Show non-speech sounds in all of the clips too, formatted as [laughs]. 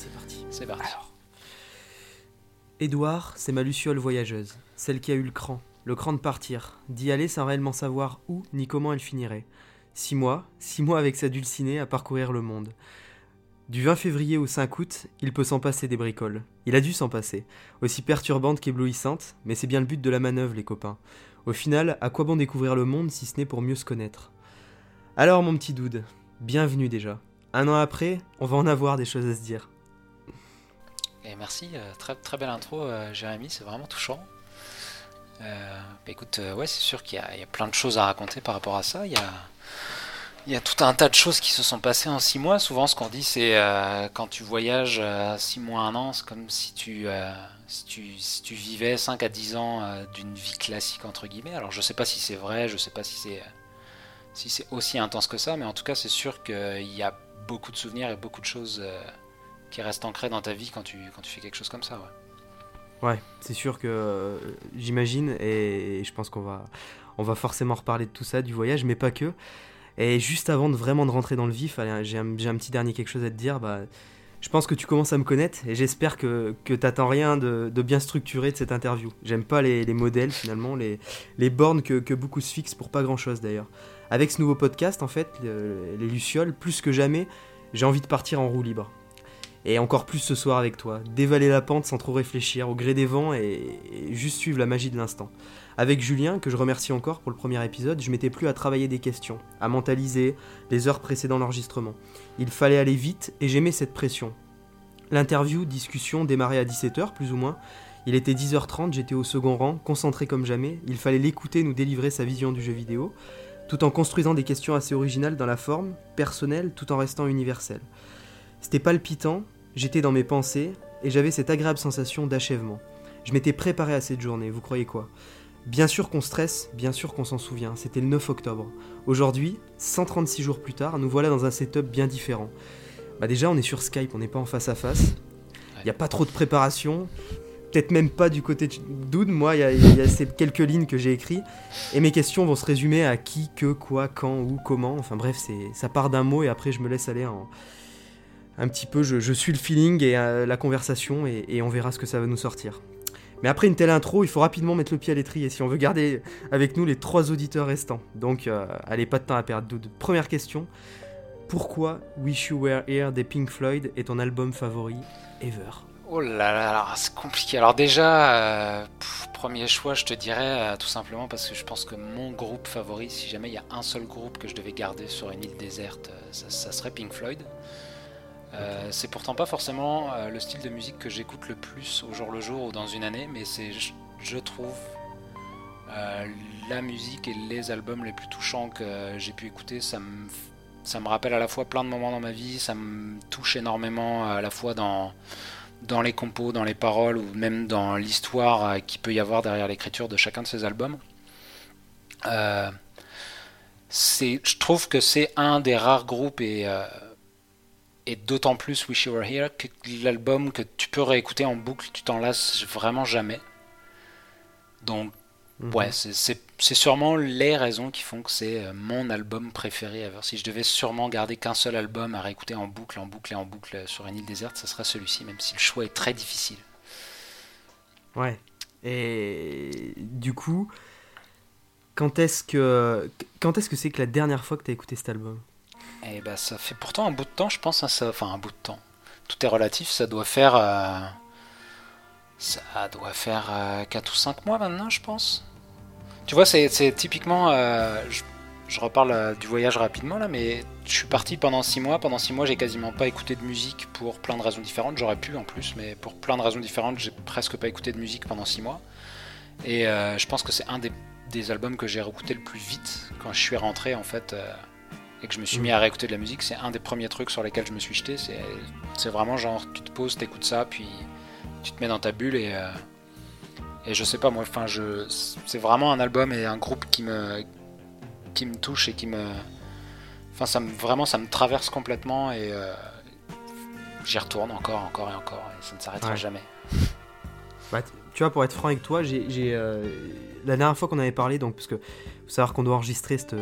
c'est parti. C'est parti. Alors. Édouard, c'est ma luciole voyageuse, celle qui a eu le cran, le cran de partir, d'y aller sans réellement savoir où ni comment elle finirait. Six mois, six mois avec sa dulcinée à parcourir le monde. Du 20 février au 5 août, il peut s'en passer des bricoles. Il a dû s'en passer. Aussi perturbante qu'éblouissante, mais c'est bien le but de la manœuvre, les copains. Au final, à quoi bon découvrir le monde si ce n'est pour mieux se connaître? Alors, mon petit dude, bienvenue déjà. Un an après, on va en avoir des choses à se dire. Merci, euh, très, très belle intro, euh, Jérémy, c'est vraiment touchant. Euh, bah écoute, ouais, c'est sûr qu'il y, a- il y a plein de choses à raconter par rapport à ça. Il y a, tout un tas de choses qui se sont passées en six mois. Souvent, ce qu'on dit, c'est quand tu voyages euh, six mois, un an, c'est comme si tu, si tu, si tu vivais 5 à 10 ans d'une vie classique, entre guillemets. Alors, je sais pas si c'est vrai, je sais pas si c'est si aussi intense que ça, mais en tout cas, c'est sûr qu'il y a beaucoup de souvenirs et beaucoup de choses qui restent ancrées dans ta vie quand tu, quand tu fais quelque chose comme ça. Ouais. Ouais, c'est sûr que euh, j'imagine, et, je pense qu'on va, on va forcément reparler de tout ça, du voyage, mais pas que. Et juste avant de vraiment de rentrer dans le vif, j'ai un, petit dernier quelque chose à te dire. Bah, je pense que tu commences à me connaître et j'espère que, que t'attends rien de, bien structuré de cette interview. J'aime pas les, les modèles finalement, les, les bornes que, que beaucoup se fixent pour pas grand chose d'ailleurs. Avec ce nouveau podcast, en fait, le- les Lucioles, plus que jamais, j'ai envie de partir en roue libre. Et encore plus ce soir avec toi, dévaler la pente sans trop réfléchir, au gré des vents et, juste suivre la magie de l'instant. Avec Julien, que je remercie encore pour le premier épisode, je m'étais plus à travailler des questions, à mentaliser les heures précédant l'enregistrement. Il fallait aller vite et j'aimais cette pression. L'interview, discussion démarrait à 17h plus ou moins. Il était 10h30, j'étais au second rang, concentré comme jamais. Il fallait l'écouter nous délivrer sa vision du jeu vidéo, tout en construisant des questions assez originales dans la forme, personnelle, tout en restant universelle. C'était palpitant, j'étais dans mes pensées, et j'avais cette agréable sensation d'achèvement. Je m'étais préparé à cette journée, vous croyez quoi? Bien sûr qu'on stresse, bien sûr qu'on s'en souvient, c'était le 9 octobre. Aujourd'hui, 136 jours plus tard, nous voilà dans un setup bien différent. Bah déjà, on est sur Skype, on n'est pas en face à face. Il n'y a pas trop de préparation, peut-être même pas du côté Doud. Moi, il y a, ces quelques lignes que j'ai écrites, et mes questions vont se résumer à qui, que, quoi, quand, où, comment. Enfin bref, ça part d'un mot, et après je me laisse aller en, un petit peu, je, suis le feeling et euh, la conversation et, on verra ce que ça va nous sortir. Mais après une telle intro, il faut rapidement mettre le pied à l'étrier si on veut garder avec nous les trois auditeurs restants. Donc, euh, allez, pas de temps à perdre. Dude. Première question pourquoi Wish You Were Here des Pink Floyd est ton album favori ever? Oh là là, alors, c'est compliqué. Alors déjà, euh, premier choix, je te dirais tout simplement parce que je pense que mon groupe favori, si jamais il y a un seul groupe que je devais garder sur une île déserte, ça serait Pink Floyd. Euh, C'est pourtant pas forcément euh, le style de musique que j'écoute le plus au jour le jour ou dans une année, mais c'est, je, trouve, euh, la musique et les albums les plus touchants que j'ai pu écouter. Ça me, ça me rappelle à la fois plein de moments dans ma vie, ça me touche énormément à la fois dans dans les compos, dans les paroles ou même dans l'histoire qu'il peut y avoir derrière l'écriture de chacun de ces albums. C'est, je trouve que c'est un des rares groupes et, et d'autant plus Wish You Were Here que l'album que tu peux réécouter en boucle, tu t'en lasses vraiment jamais. Donc Mhm. ouais, c'est- sûrement les raisons qui font que c'est euh, mon album préféré ever. Si je devais sûrement garder qu'un seul album à réécouter en boucle, en boucle et en boucle euh, sur une île déserte, ça sera celui-ci, même si le choix est très difficile. Ouais. Et du coup, quand est-ce que quand est-ce que c'est que la dernière fois que tu as écouté cet album? Et bah ça fait pourtant un bout de temps, je pense, hein, ça, enfin un bout de temps. Tout est relatif, ça doit faire, euh, ça doit faire 4 ou 5 mois maintenant, je pense. Tu vois, c'est typiquement, euh, je, reparle euh, du voyage rapidement là, mais je suis parti pendant 6 mois. Pendant 6 mois, j'ai quasiment pas écouté de musique pour plein de raisons différentes. J'aurais pu en plus, mais pour plein de raisons différentes, j'ai presque pas écouté de musique pendant 6 mois. Et euh, je pense que c'est un des, des albums que j'ai réécouté le plus vite quand je suis rentré en fait. Et que je me suis mis à réécouter de la musique, c'est un des premiers trucs sur lesquels je me suis jeté. C'est, vraiment genre, tu te poses, t'écoutes ça, puis tu te mets dans ta bulle et, euh, et je sais pas moi, enfin, je, c'est vraiment un album et un groupe qui me, qui me touche et qui me, enfin, ça me, vraiment, ça me traverse complètement et euh, j'y retourne encore, encore et encore, et ça ne s'arrêtera Ouais. jamais. Bah, tu vois, pour être franc avec toi, j'ai, euh, la dernière fois qu'on avait parlé, donc, parce que faut savoir qu'on doit enregistrer cette,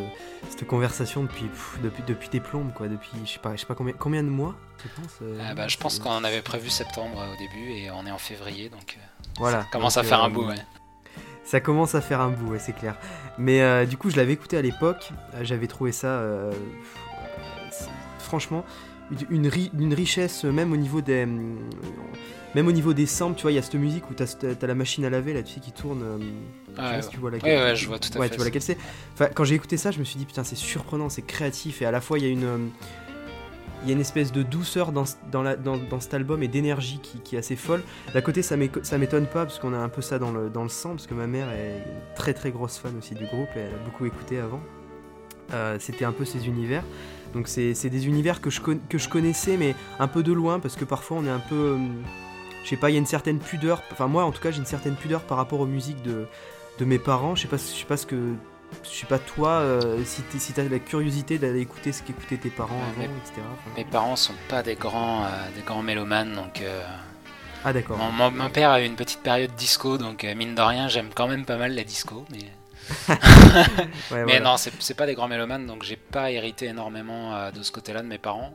cette conversation depuis, depuis, depuis des plombes, quoi, depuis, je sais pas, je sais pas combien, combien de mois, tu penses ah bah, Je pense qu'on avait prévu septembre au début et on est en février, donc voilà. ça commence à faire un bout, ouais. Ça commence à faire un bout, ouais, c'est clair. Mais du coup, je l'avais écouté à l'époque, j'avais trouvé ça, franchement, une, une, richesse même au niveau des même au niveau des samples tu vois il y a cette musique où t'as as la machine à laver là tu sais qui tourne euh, ah, tu vois laquelle ouais, je vois tout à ouais, tu vois laquelle c'est enfin, quand j'ai écouté ça je me suis dit putain c'est surprenant c'est créatif et à la fois il y a une euh, il y a une espèce de douceur dans, dans, la, dans, dans cet album et d'énergie qui, qui, est assez folle. D'un côté, ça m'étonne pas parce qu'on a un peu ça dans le, dans le sang, parce que ma mère est une très très grosse fan aussi du groupe et elle a beaucoup écouté avant. Euh, C'était un peu ses univers. Donc c'est des univers que je, que je connaissais, mais un peu de loin, parce que parfois on est un peu... Euh, je sais pas, il y a une certaine pudeur, enfin moi en tout cas j'ai une certaine pudeur par rapport aux musiques de, de mes parents. Je sais pas, je sais pas ce que... Je sais pas toi, euh, si tu as la curiosité d'aller écouter ce qu'écoutaient tes parents avant, etc. Mes parents sont pas des grands, euh, des grands mélomanes, donc... Ah d'accord. Mon, mon, père a eu une petite période disco, donc mine de rien j'aime quand même pas mal la disco, mais... [laughs] mais non, c'est pas des grands mélomanes, donc j'ai pas hérité énormément euh, de ce côté-là de mes parents.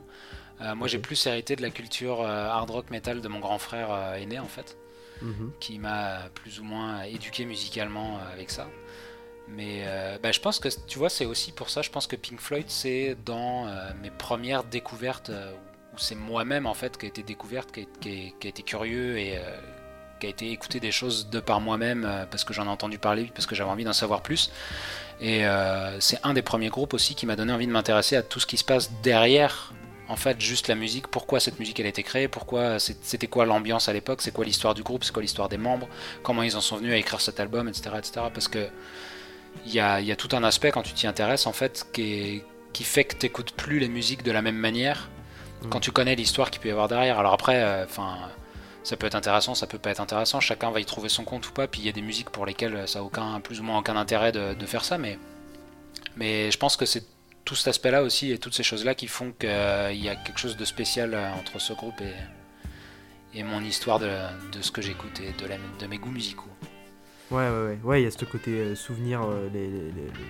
Euh, moi, j'ai plus hérité de la culture euh, hard rock metal de mon grand frère aîné, en fait, mhm. qui m'a plus ou moins éduqué musicalement avec ça. Mais bah, je pense que, tu vois, c'est aussi pour ça, je pense que Pink Floyd, c'est dans mes premières découvertes, où c'est moi-même, en fait, qui a été découverte, qui qui a été curieux et qui a été écouter des choses de par moi-même euh, parce que j'en ai entendu parler, parce que j'avais envie d'en savoir plus. Et euh, c'est un des premiers groupes aussi qui m'a donné envie de m'intéresser à tout ce qui se passe derrière, en fait, juste la musique. Pourquoi cette musique elle a été créée? Pourquoi c'était quoi l'ambiance à l'époque? C'est quoi l'histoire du groupe? C'est quoi l'histoire des membres? Comment ils en sont venus à écrire cet album, etc., etc. Parce que il y a, y a, tout un aspect quand tu t'y intéresses en fait qui, qui fait que t'écoutes plus les musiques de la même manière mmh. quand tu connais l'histoire qu'il peut y avoir derrière. Alors après, euh, enfin ça peut être intéressant, ça peut pas être intéressant, chacun va y trouver son compte ou pas, puis il y a des musiques pour lesquelles ça a aucun, plus ou moins aucun intérêt de, faire ça, mais, mais je pense que c'est tout cet aspect-là aussi et toutes ces choses-là qui font qu'il y a quelque chose de spécial euh, entre ce groupe et, et mon histoire de, de ce que j'écoute et de, de mes goûts musicaux. Ouais, ouais, ouais, ouais, il y a ce côté euh, souvenir, euh,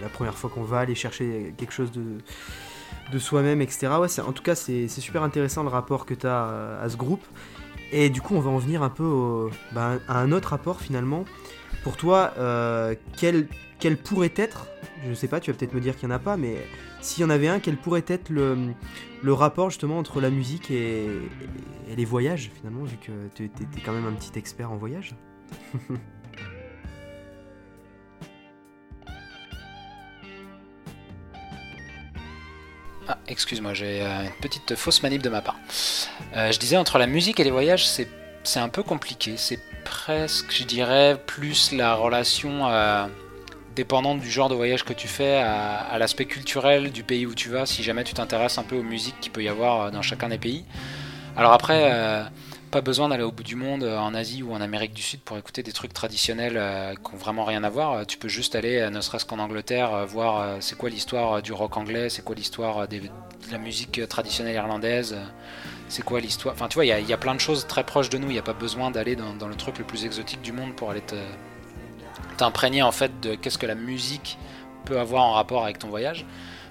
la première fois qu'on va aller chercher quelque chose de, de soi-même, etc. Ouais, en tout cas, c'est super intéressant le rapport que tu as à ce groupe. Et du coup, on va en venir un peu bah, à un autre rapport finalement. Pour toi, euh, quel, pourrait être, je sais pas, tu vas peut-être me dire qu'il n'y en a pas, mais s'il y en avait un, quel pourrait être le, le rapport justement entre la musique et, et les voyages finalement, vu que tu es, quand même un petit expert en voyage? [laughs] Ah, excuse-moi, j'ai euh, une petite fausse manip de ma part. Euh, je disais, entre la musique et les voyages, c'est un peu compliqué. C'est presque, je dirais, plus la relation euh, dépendante du genre de voyage que tu fais à, l'aspect culturel du pays où tu vas, si jamais tu t'intéresses un peu aux musiques qu'il peut y avoir dans chacun des pays. Alors après pas besoin d'aller au bout du monde euh, en Asie ou en Amérique du Sud pour écouter des trucs traditionnels euh, qui ont vraiment rien à voir. Euh, tu peux juste aller, ne serait-ce qu'en Angleterre, voir c'est quoi l'histoire du rock anglais, c'est quoi l'histoire de la musique traditionnelle irlandaise, c'est quoi l'histoire. Enfin, tu vois, il y, a plein de choses très proches de nous. Il n'y a pas besoin d'aller dans, le truc le plus exotique du monde pour aller t'imprégner en fait de qu'est-ce que la musique peut avoir en rapport avec ton voyage.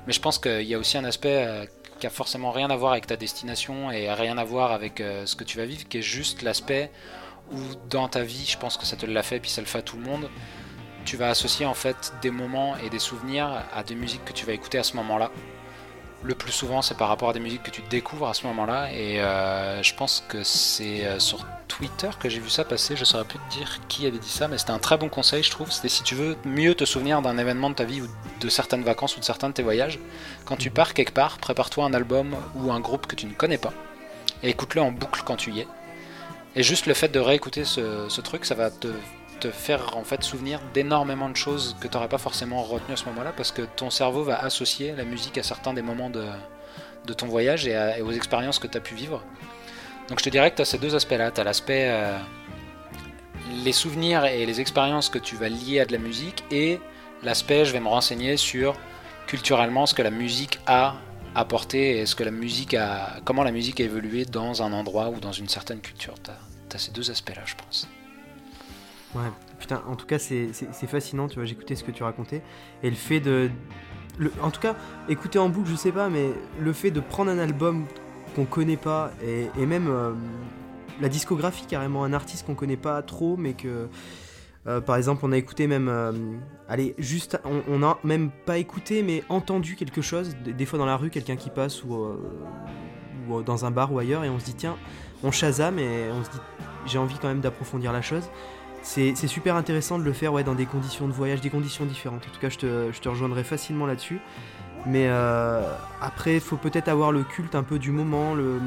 Mais je pense qu'il y a aussi un aspect qui a forcément rien à voir avec ta destination et rien à voir avec euh, ce que tu vas vivre, qui est juste l'aspect où dans ta vie, je pense que ça te l'a fait, puis ça le fait à tout le monde, tu vas associer en fait des moments et des souvenirs à des musiques que tu vas écouter à ce moment-là. Le plus souvent, c'est par rapport à des musiques que tu découvres à ce moment-là, et euh, je pense que c'est euh, sur Twitter que j'ai vu ça passer, je saurais plus te dire qui avait dit ça, mais c'était un très bon conseil, je trouve. C'était si tu veux mieux te souvenir d'un événement de ta vie ou de certaines vacances ou de certains de tes voyages, quand tu pars quelque part, prépare-toi un album ou un groupe que tu ne connais pas et écoute-le en boucle quand tu y es. Et juste le fait de réécouter ce, truc, ça va te, faire en fait souvenir d'énormément de choses que tu n'aurais pas forcément retenu à ce moment-là parce que ton cerveau va associer la musique à certains des moments de, ton voyage et, aux expériences que tu as pu vivre. Donc je te dirais que tu as ces deux aspects-là. Tu as l'aspect euh, les souvenirs et les expériences que tu vas lier à de la musique et l'aspect je vais me renseigner sur culturellement ce que la musique a apporté et ce que la musique a, comment la musique a évolué dans un endroit ou dans une certaine culture. Tu as, ces deux aspects-là, je pense. Ouais, putain, en tout cas, c'est fascinant, tu vois, j'écoutais ce que tu racontais. Et le fait de. En tout cas, écouter en boucle, je sais pas, mais le fait de prendre un album qu'on connaît pas, et, et même euh, la discographie, carrément, un artiste qu'on connaît pas trop, mais que. Euh, par exemple, on a écouté même. Euh, allez, juste. On n'a même pas écouté, mais entendu quelque chose, des, fois dans la rue, quelqu'un qui passe ou, ou dans un bar ou ailleurs, et on se dit, tiens, on chasame et on se dit, j'ai envie quand même d'approfondir la chose c'est super intéressant de le faire ouais, dans des conditions de voyage, des conditions différentes. En tout cas, je te, je te rejoindrai facilement là-dessus. Mais euh, après, il faut peut-être avoir le culte un peu du moment, le,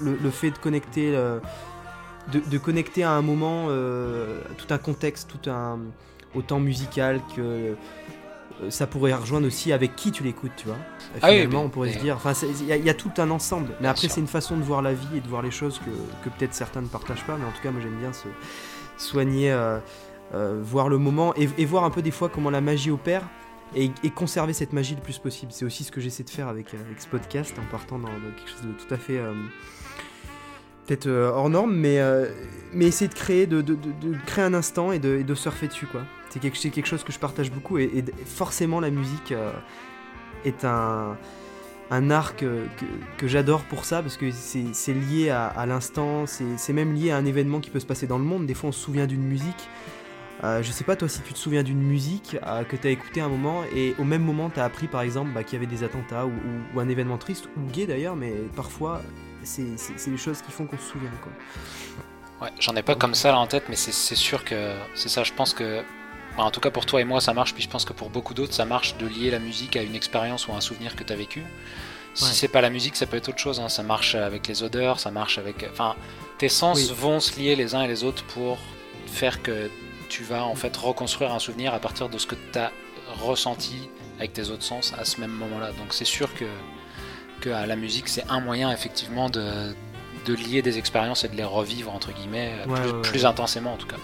le, fait de connecter, euh, de, de, connecter à un moment euh, tout un contexte, tout un autant musical que ça pourrait rejoindre aussi avec qui tu l'écoutes, tu vois. Ah Finalement, on pourrait se dire, enfin, il y, y, a tout un ensemble. Mais après, c'est une façon de voir la vie et de voir les choses que, que peut-être certains ne partagent pas. Mais en tout cas, moi, j'aime bien ce, soigner, euh, euh, voir le moment et, voir un peu des fois comment la magie opère et, conserver cette magie le plus possible. C'est aussi ce que j'essaie de faire avec, euh, ce podcast en partant dans, quelque chose de tout à fait peut-être hors norme, mais, mais essayer de créer, de, créer un instant et de, surfer dessus. quoi. C'est quelque, chose que je partage beaucoup et, forcément la musique est un, un art que, j'adore pour ça, parce que c'est lié à, l'instant, c'est même lié à un événement qui peut se passer dans le monde. Des fois, on se souvient d'une musique. Euh, je sais pas, toi, si tu te souviens d'une musique euh, que tu as écouté un moment, et au même moment, tu as appris, par exemple, bah, qu'il y avait des attentats, ou, un événement triste, ou gay d'ailleurs, mais parfois, c'est les choses qui font qu'on se souvient. Quoi. Ouais, j'en ai pas comme ça là en tête, mais c'est sûr que c'est ça. Je pense que en tout cas pour toi et moi ça marche, puis je pense que pour beaucoup d'autres ça marche de lier la musique à une expérience ou un souvenir que tu as vécu. Si c'est pas la musique, ça peut être autre chose. Hein. Ça marche avec les odeurs, ça marche avec. Enfin, tes sens vont se lier les uns et les autres pour faire que tu vas en fait reconstruire un souvenir à partir de ce que tu as ressenti avec tes autres sens à ce même moment-là. Donc c'est sûr que, que la musique c'est un moyen effectivement de, de, lier des expériences et de les revivre entre guillemets plus intensément en tout cas.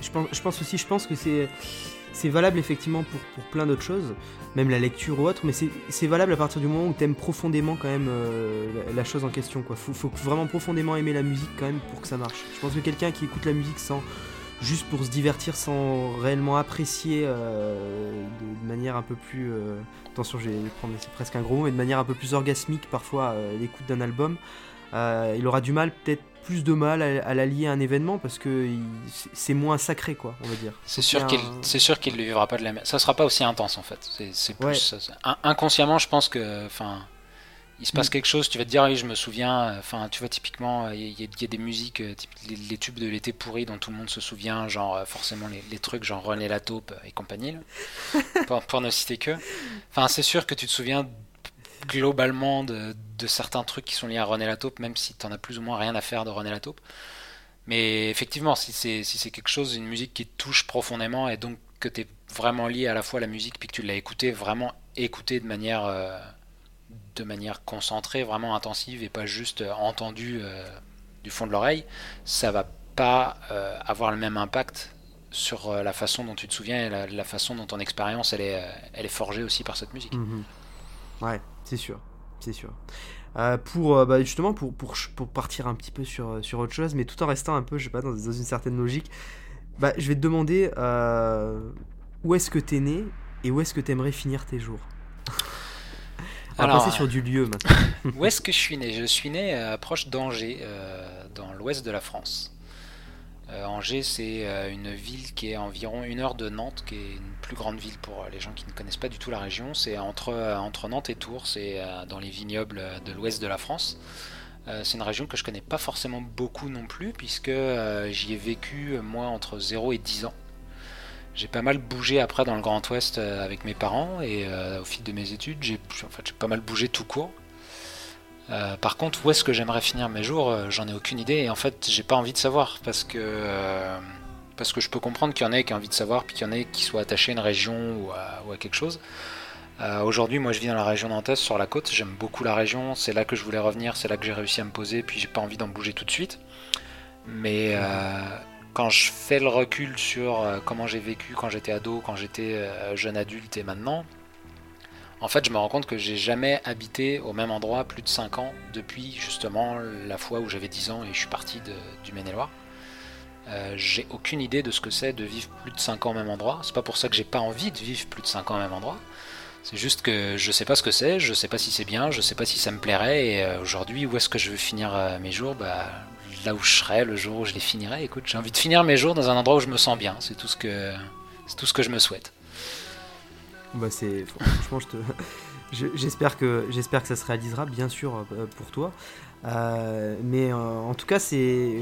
Je pense, aussi, je pense que c'est valable effectivement pour, plein d'autres choses, même la lecture ou autre, mais c'est valable à partir du moment où tu aimes profondément quand même euh, la, chose en question. Quoi. Faut, vraiment profondément aimer la musique quand même pour que ça marche. Je pense que quelqu'un qui écoute la musique juste pour se divertir, sans réellement apprécier euh, de, manière un peu plus... Euh, attention, je vais prendre, presque un gros mot, mais de manière un peu plus orgasmique parfois l'écoute d'un album, il aura du mal peut-être plus de mal à, la lier à un événement parce que c'est moins sacré, quoi, on va dire. C'est sûr qu'il c'est sûr qu'il ne vivra pas de la même. Ça sera pas aussi intense en fait. C'est plus inconsciemment, je pense que, enfin, il se passe mm. quelque chose. Tu vas te dire, oui, je me souviens. Enfin, tu vois, typiquement, il y, a des musiques, euh, les, tubes de l'été pourri dont tout le monde se souvient, genre euh, forcément les, trucs genre René la taupe et compagnie, [laughs] pour, pour, ne citer que. Enfin, c'est sûr que tu te souviens globalement de, certains trucs qui sont liés à René Lataupe, même si tu en as plus ou moins rien à faire de René Lataupe. Mais effectivement, si c'est si quelque chose, une musique qui te touche profondément et donc que tu es vraiment lié à la fois à la musique puis que tu l'as écouté, vraiment écouté de manière, euh, de manière concentrée, vraiment intensive et pas juste euh, entendu euh, du fond de l'oreille, ça va pas avoir le même impact sur la façon dont tu te souviens et la, façon dont ton expérience elle est, elle est forgée aussi par cette musique. Mhm. Ouais, c'est sûr, c'est sûr. Euh, pour euh, bah, justement pour, pour, pour, partir un petit peu sur, euh, sur autre chose, mais tout en restant un peu, je sais pas, dans, une certaine logique, bah, je vais te demander où est-ce que tu es né et où est-ce que tu aimerais finir tes jours? On va passer sur du lieu maintenant. [laughs] où est-ce que je suis né? Je suis né proche d'Angers, dans l'ouest de la France. Euh, Angers, c'est euh, une ville qui est environ une heure de Nantes, qui est une plus grande ville pour les gens qui ne connaissent pas du tout la région. C'est entre, euh, entre Nantes et Tours, c'est dans les vignobles de l'ouest de la France. c'est une région que je connais pas forcément beaucoup non plus, puisque j'y ai vécu moi entre 0 et 10 ans. J'ai pas mal bougé après dans le Grand Ouest avec mes parents et au fil de mes études, j'ai en fait, pas mal bougé tout court. Euh, par contre, où est-ce que j'aimerais finir mes jours euh, J'en ai aucune idée et en fait, j'ai pas envie de savoir parce que euh, parce que je peux comprendre qu'il y en ait qui ont envie de savoir, puis qu'il y en ait qui soient attachés à une région ou à, quelque chose. Aujourd'hui, moi, je vis dans la région nantaise, sur la côte. J'aime beaucoup la région. C'est là que je voulais revenir. C'est là que j'ai réussi à me poser. Puis j'ai pas envie d'en bouger tout de suite. Mais quand je fais le recul sur comment j'ai vécu quand j'étais ado, quand j'étais jeune adulte et maintenant, en fait, je me rends compte que j'ai jamais habité au même endroit plus de 5 ans depuis justement la fois où j'avais 10 ans et je suis parti du Maine-et-Loire. j'ai aucune idée de ce que c'est de vivre plus de 5 ans au même endroit. C'est pas pour ça que j'ai pas envie de vivre plus de 5 ans au même endroit. C'est juste que je sais pas ce que c'est, je sais pas si c'est bien, je sais pas si ça me plairait. Et aujourd'hui, où est-ce que je veux finir mes jours? Bah, Là où je serai le jour où je les finirai. Écoute, j'ai envie de finir mes jours dans un endroit où je me sens bien. C'est tout ce que, c'est tout ce que je me souhaite. Bah c'est franchement je te [laughs] J'espère que, j'espère que ça se réalisera, bien sûr, euh, pour toi. Euh, mais euh, en tout cas, c'est,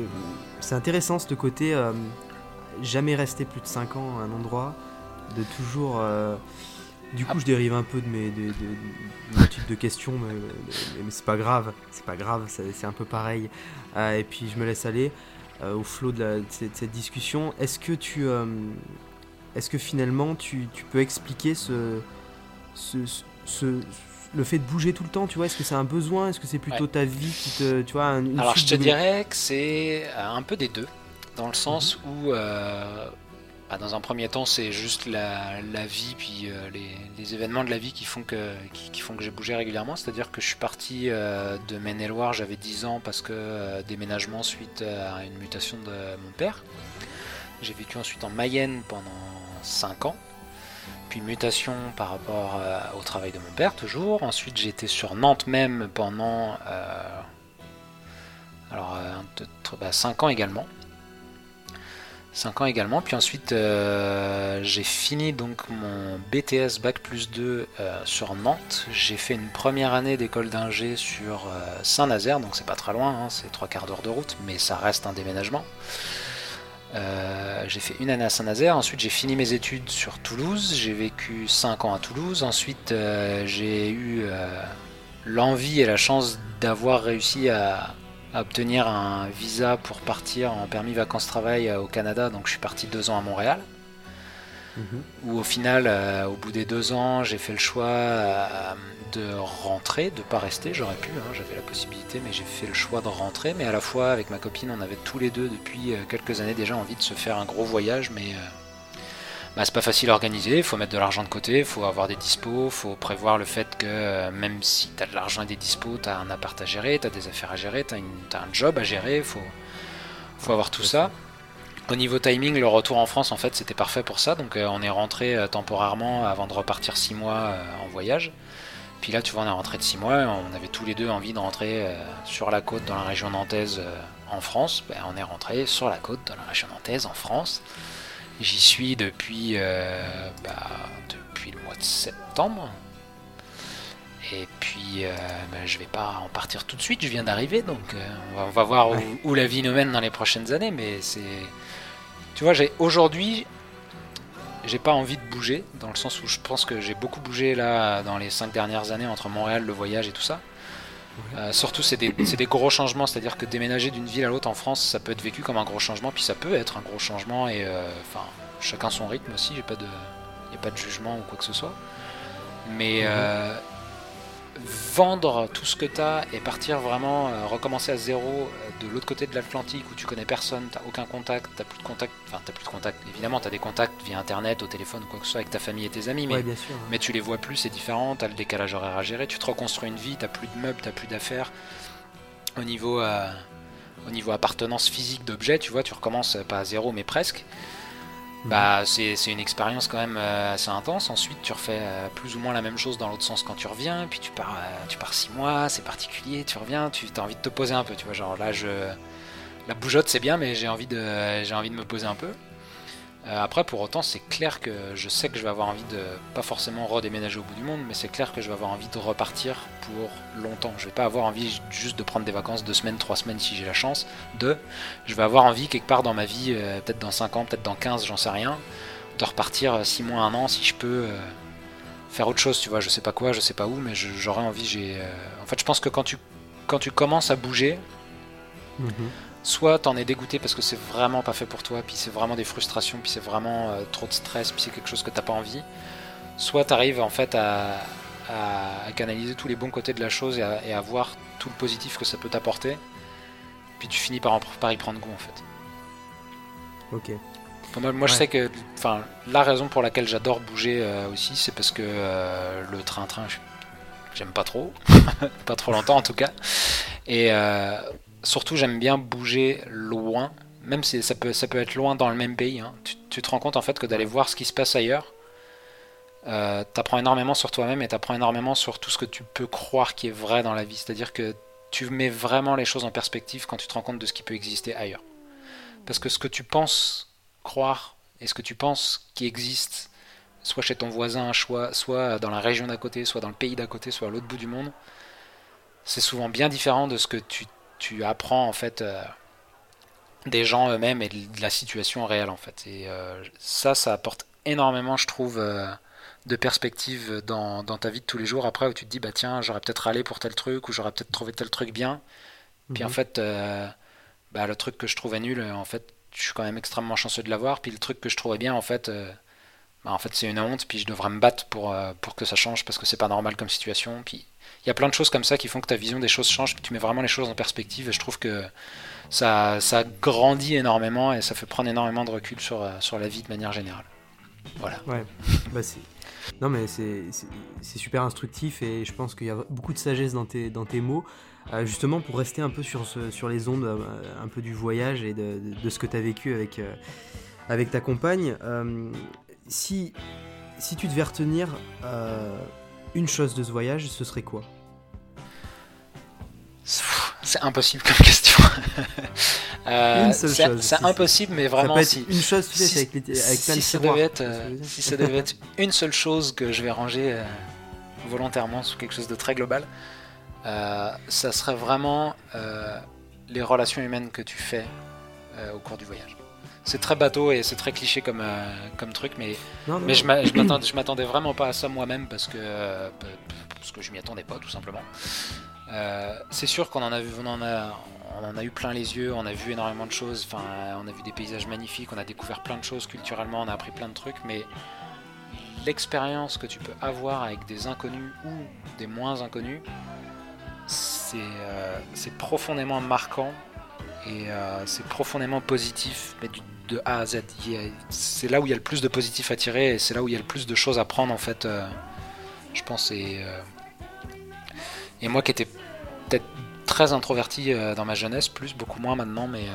c'est intéressant ce côté jamais rester plus de 5 ans à un endroit, de toujours. du coup, je dérive un peu de mes de, de, de questions, mais, mais, c'est pas grave, c'est pas grave, c'est, un peu pareil. et puis je me laisse aller au flot de, la, cette, discussion. Est-ce que tu, est-ce que finalement tu, tu peux expliquer ce, ce, le fait de bouger tout le temps, tu vois, est-ce que c'est un besoin? Est-ce que c'est plutôt ta vie qui te. Tu vois, Alors je te dirais que c'est euh, un peu des deux, dans le sens mhm. où. Euh, bah, dans un premier temps, c'est juste la, vie, puis euh, les, événements de la vie qui font que, qui, font que j'ai bougé régulièrement. C'est-à-dire que je suis parti de Maine-et-Loire, j'avais 10 ans parce que déménagement suite à une mutation de mon père. J'ai vécu ensuite en Mayenne pendant 5 ans puis mutation par rapport euh, au travail de mon père toujours. Ensuite j'étais sur Nantes même pendant euh, alors 5 euh, ans également. 5 ans également, puis ensuite j'ai fini donc mon BTS Bac plus 2 sur Nantes. J'ai fait une première année d'école d'ingé sur Saint-Nazaire, donc c'est pas très loin, hein, c'est trois quarts d'heure de route, mais ça reste un déménagement. Euh, j'ai fait une année à Saint-Nazaire, ensuite j'ai fini mes études sur Toulouse, j'ai vécu 5 ans à Toulouse, ensuite euh, j'ai eu euh, l'envie et la chance d'avoir réussi à, obtenir un visa pour partir en permis vacances-travail au Canada, donc je suis parti deux ans à Montréal. Mhm. Où au final, au bout des deux ans, j'ai fait le choix de rentrer, de pas rester. J'aurais pu, hein, j'avais la possibilité, mais j'ai fait le choix de rentrer. Mais à la fois, avec ma copine, on avait tous les deux depuis euh, quelques années déjà envie de se faire un gros voyage, mais euh, bah, c'est pas facile à organiser. Il faut mettre de l'argent de côté, il faut avoir des dispos, il faut prévoir le fait que euh, même si tu as de l'argent et des dispos, tu as un appart à gérer, tu as des affaires à gérer, tu as, un job à gérer, il faut, faut avoir tout ça. Au niveau timing, le retour en France, en fait, c'était parfait pour ça. Donc, on est rentré temporairement avant de repartir 6 mois en voyage. Puis là, tu vois, on est rentré de 6 mois, on avait tous les deux envie de rentrer euh, sur la côte dans la région nantaise euh, en France. Ben, on est rentré sur la côte dans la région nantaise en France. J'y suis depuis, euh, bah, depuis le mois de septembre. Et puis, ben, je vais pas en partir tout de suite, je viens d'arriver, donc on va, voir où, où, la vie nous mène dans les prochaines années. Mais c'est. Tu vois, j'ai aujourd'hui, j'ai pas envie de bouger, dans le sens où je pense que j'ai beaucoup bougé là dans les cinq dernières années entre Montréal, le voyage et tout ça. Euh, surtout, c'est des, des, gros changements, c'est-à-dire que déménager d'une ville à l'autre en France, ça peut être vécu comme un gros changement, puis ça peut être un gros changement, et euh, enfin, chacun son rythme aussi, il n'y a pas de jugement ou quoi que ce soit. Mais euh, vendre tout ce que tu as et partir vraiment recommencer à zéro de l'autre côté de l'Atlantique où tu connais personne, t'as aucun contact, t'as plus de contact, enfin t'as plus de contact, évidemment t'as des contacts via internet, au téléphone ou quoi que ce soit avec ta famille et tes amis, mais, mais tu les vois plus, c'est différent, t'as le décalage horaire à gérer, tu te reconstruis une vie, t'as plus de meubles, t'as plus d'affaires. Au niveau, euh, au niveau appartenance physique d'objets, tu vois, tu recommences pas à zéro mais presque. Bah, c'est une expérience quand même euh, assez intense. Ensuite, tu refais euh, plus ou moins la même chose dans l'autre sens quand tu reviens. Puis tu pars, euh, tu pars six mois, c'est particulier. Tu reviens, tu as envie de te poser un peu. Tu vois, genre là, je, la bougeotte c'est bien, mais j'ai envie de, j'ai envie de me poser un peu. Euh, après, pour autant, c'est clair que je sais que je vais avoir envie de, pas forcément redéménager au bout du monde, mais c'est clair que je vais avoir envie de repartir pour longtemps. Je vais pas avoir envie juste de prendre des vacances deux semaines, trois semaines si j'ai la chance. De, je vais avoir envie quelque part dans ma vie, euh, peut-être dans 5 ans, peut-être dans 15, j'en sais rien, de repartir 6 mois, un an si je peux euh, faire autre chose, tu vois. Je sais pas quoi, je sais pas où, mais j'aurais envie. J'ai, en fait, je pense que quand tu, quand tu commences à bouger, mhm soit t'en es dégoûté parce que c'est vraiment pas fait pour toi, puis c'est vraiment des frustrations, puis c'est vraiment euh, trop de stress, puis c'est quelque chose que t'as pas envie, soit t'arrives en fait à, canaliser tous les bons côtés de la chose et à, voir tout le positif que ça peut t'apporter, puis tu finis par, par y prendre goût en fait. Ok. moi, je sais que enfin, la raison pour laquelle j'adore bouger euh, aussi, c'est parce que euh, le train-train, j'aime pas trop, [laughs] pas trop longtemps en tout cas. Et surtout, j'aime bien bouger loin, même si ça peut, ça peut être loin dans le même pays, hein, tu, te rends compte en fait que d'aller voir ce qui se passe ailleurs, euh, t'apprends énormément sur toi-même et t'apprends énormément sur tout ce que tu peux croire qui est vrai dans la vie. C'est-à-dire que tu mets vraiment les choses en perspective quand tu te rends compte de ce qui peut exister ailleurs. Parce que ce que tu penses croire et ce que tu penses qui existe, soit chez ton voisin, soit, soit dans la région d'à côté, soit dans le pays d'à côté, soit à l'autre bout du monde, c'est souvent bien différent de ce que tu, tu apprends en fait euh, des gens eux-mêmes et de la situation réelle en fait. Et euh, ça, ça apporte énormément, je trouve, euh, de perspective dans, dans, ta vie de tous les jours après où tu te dis bah tiens j'aurais peut-être allé pour tel truc ou j'aurais peut-être trouvé tel truc bien. Puis en mhm. fait, bah, le truc que je trouvais nul, en fait, je suis quand même extrêmement chanceux de l'avoir. Puis le truc que je trouvais bien, en fait, bah, en fait c'est une honte. Puis je devrais me battre pour, pour que ça change parce que c'est pas normal comme situation. Puis il y a plein de choses comme ça qui font que ta vision des choses change, que tu mets vraiment les choses en perspective. Et je trouve que ça, ça grandit énormément et ça fait prendre énormément de recul sur, euh, sur la vie de manière générale. Voilà. Ouais, [laughs] bah Non, mais c'est super instructif et je pense qu'il y a beaucoup de sagesse dans tes, dans tes mots. Euh, justement, pour rester un peu sur, ce, sur les ondes, euh, un peu du voyage et de, de, ce que tu as vécu avec, avec ta compagne, si, si tu devais retenir une chose de ce voyage, ce serait quoi? C'est impossible comme question. [laughs] euh, C'est impossible, mais vraiment. si, une chose, tu sais, avec, les, avec si, ça devait être, euh, si ça devait être une seule chose que je vais ranger euh, volontairement sous quelque chose de très global, euh, ça serait vraiment les relations humaines que tu fais au cours du voyage c'est très bateau et c'est très cliché comme, comme truc, mais, mais je m'attendais vraiment pas à ça moi-même parce que, parce que je m'y attendais pas tout simplement. Euh, c'est sûr qu'on en a vu, on en a, eu plein les yeux, on a vu énormément de choses, enfin, on a vu des paysages magnifiques, on a découvert plein de choses culturellement, on a appris plein de trucs, mais l'expérience que tu peux avoir avec des inconnus ou des moins inconnus, c'est profondément marquant et c'est profondément positif, mais de A à Z. C'est là où il y a le plus de positifs à tirer et c'est là où il y a le plus de choses à prendre en fait. Euh, je pense et, euh, et moi qui étais peut-être très introverti euh, dans ma jeunesse, plus beaucoup moins maintenant, mais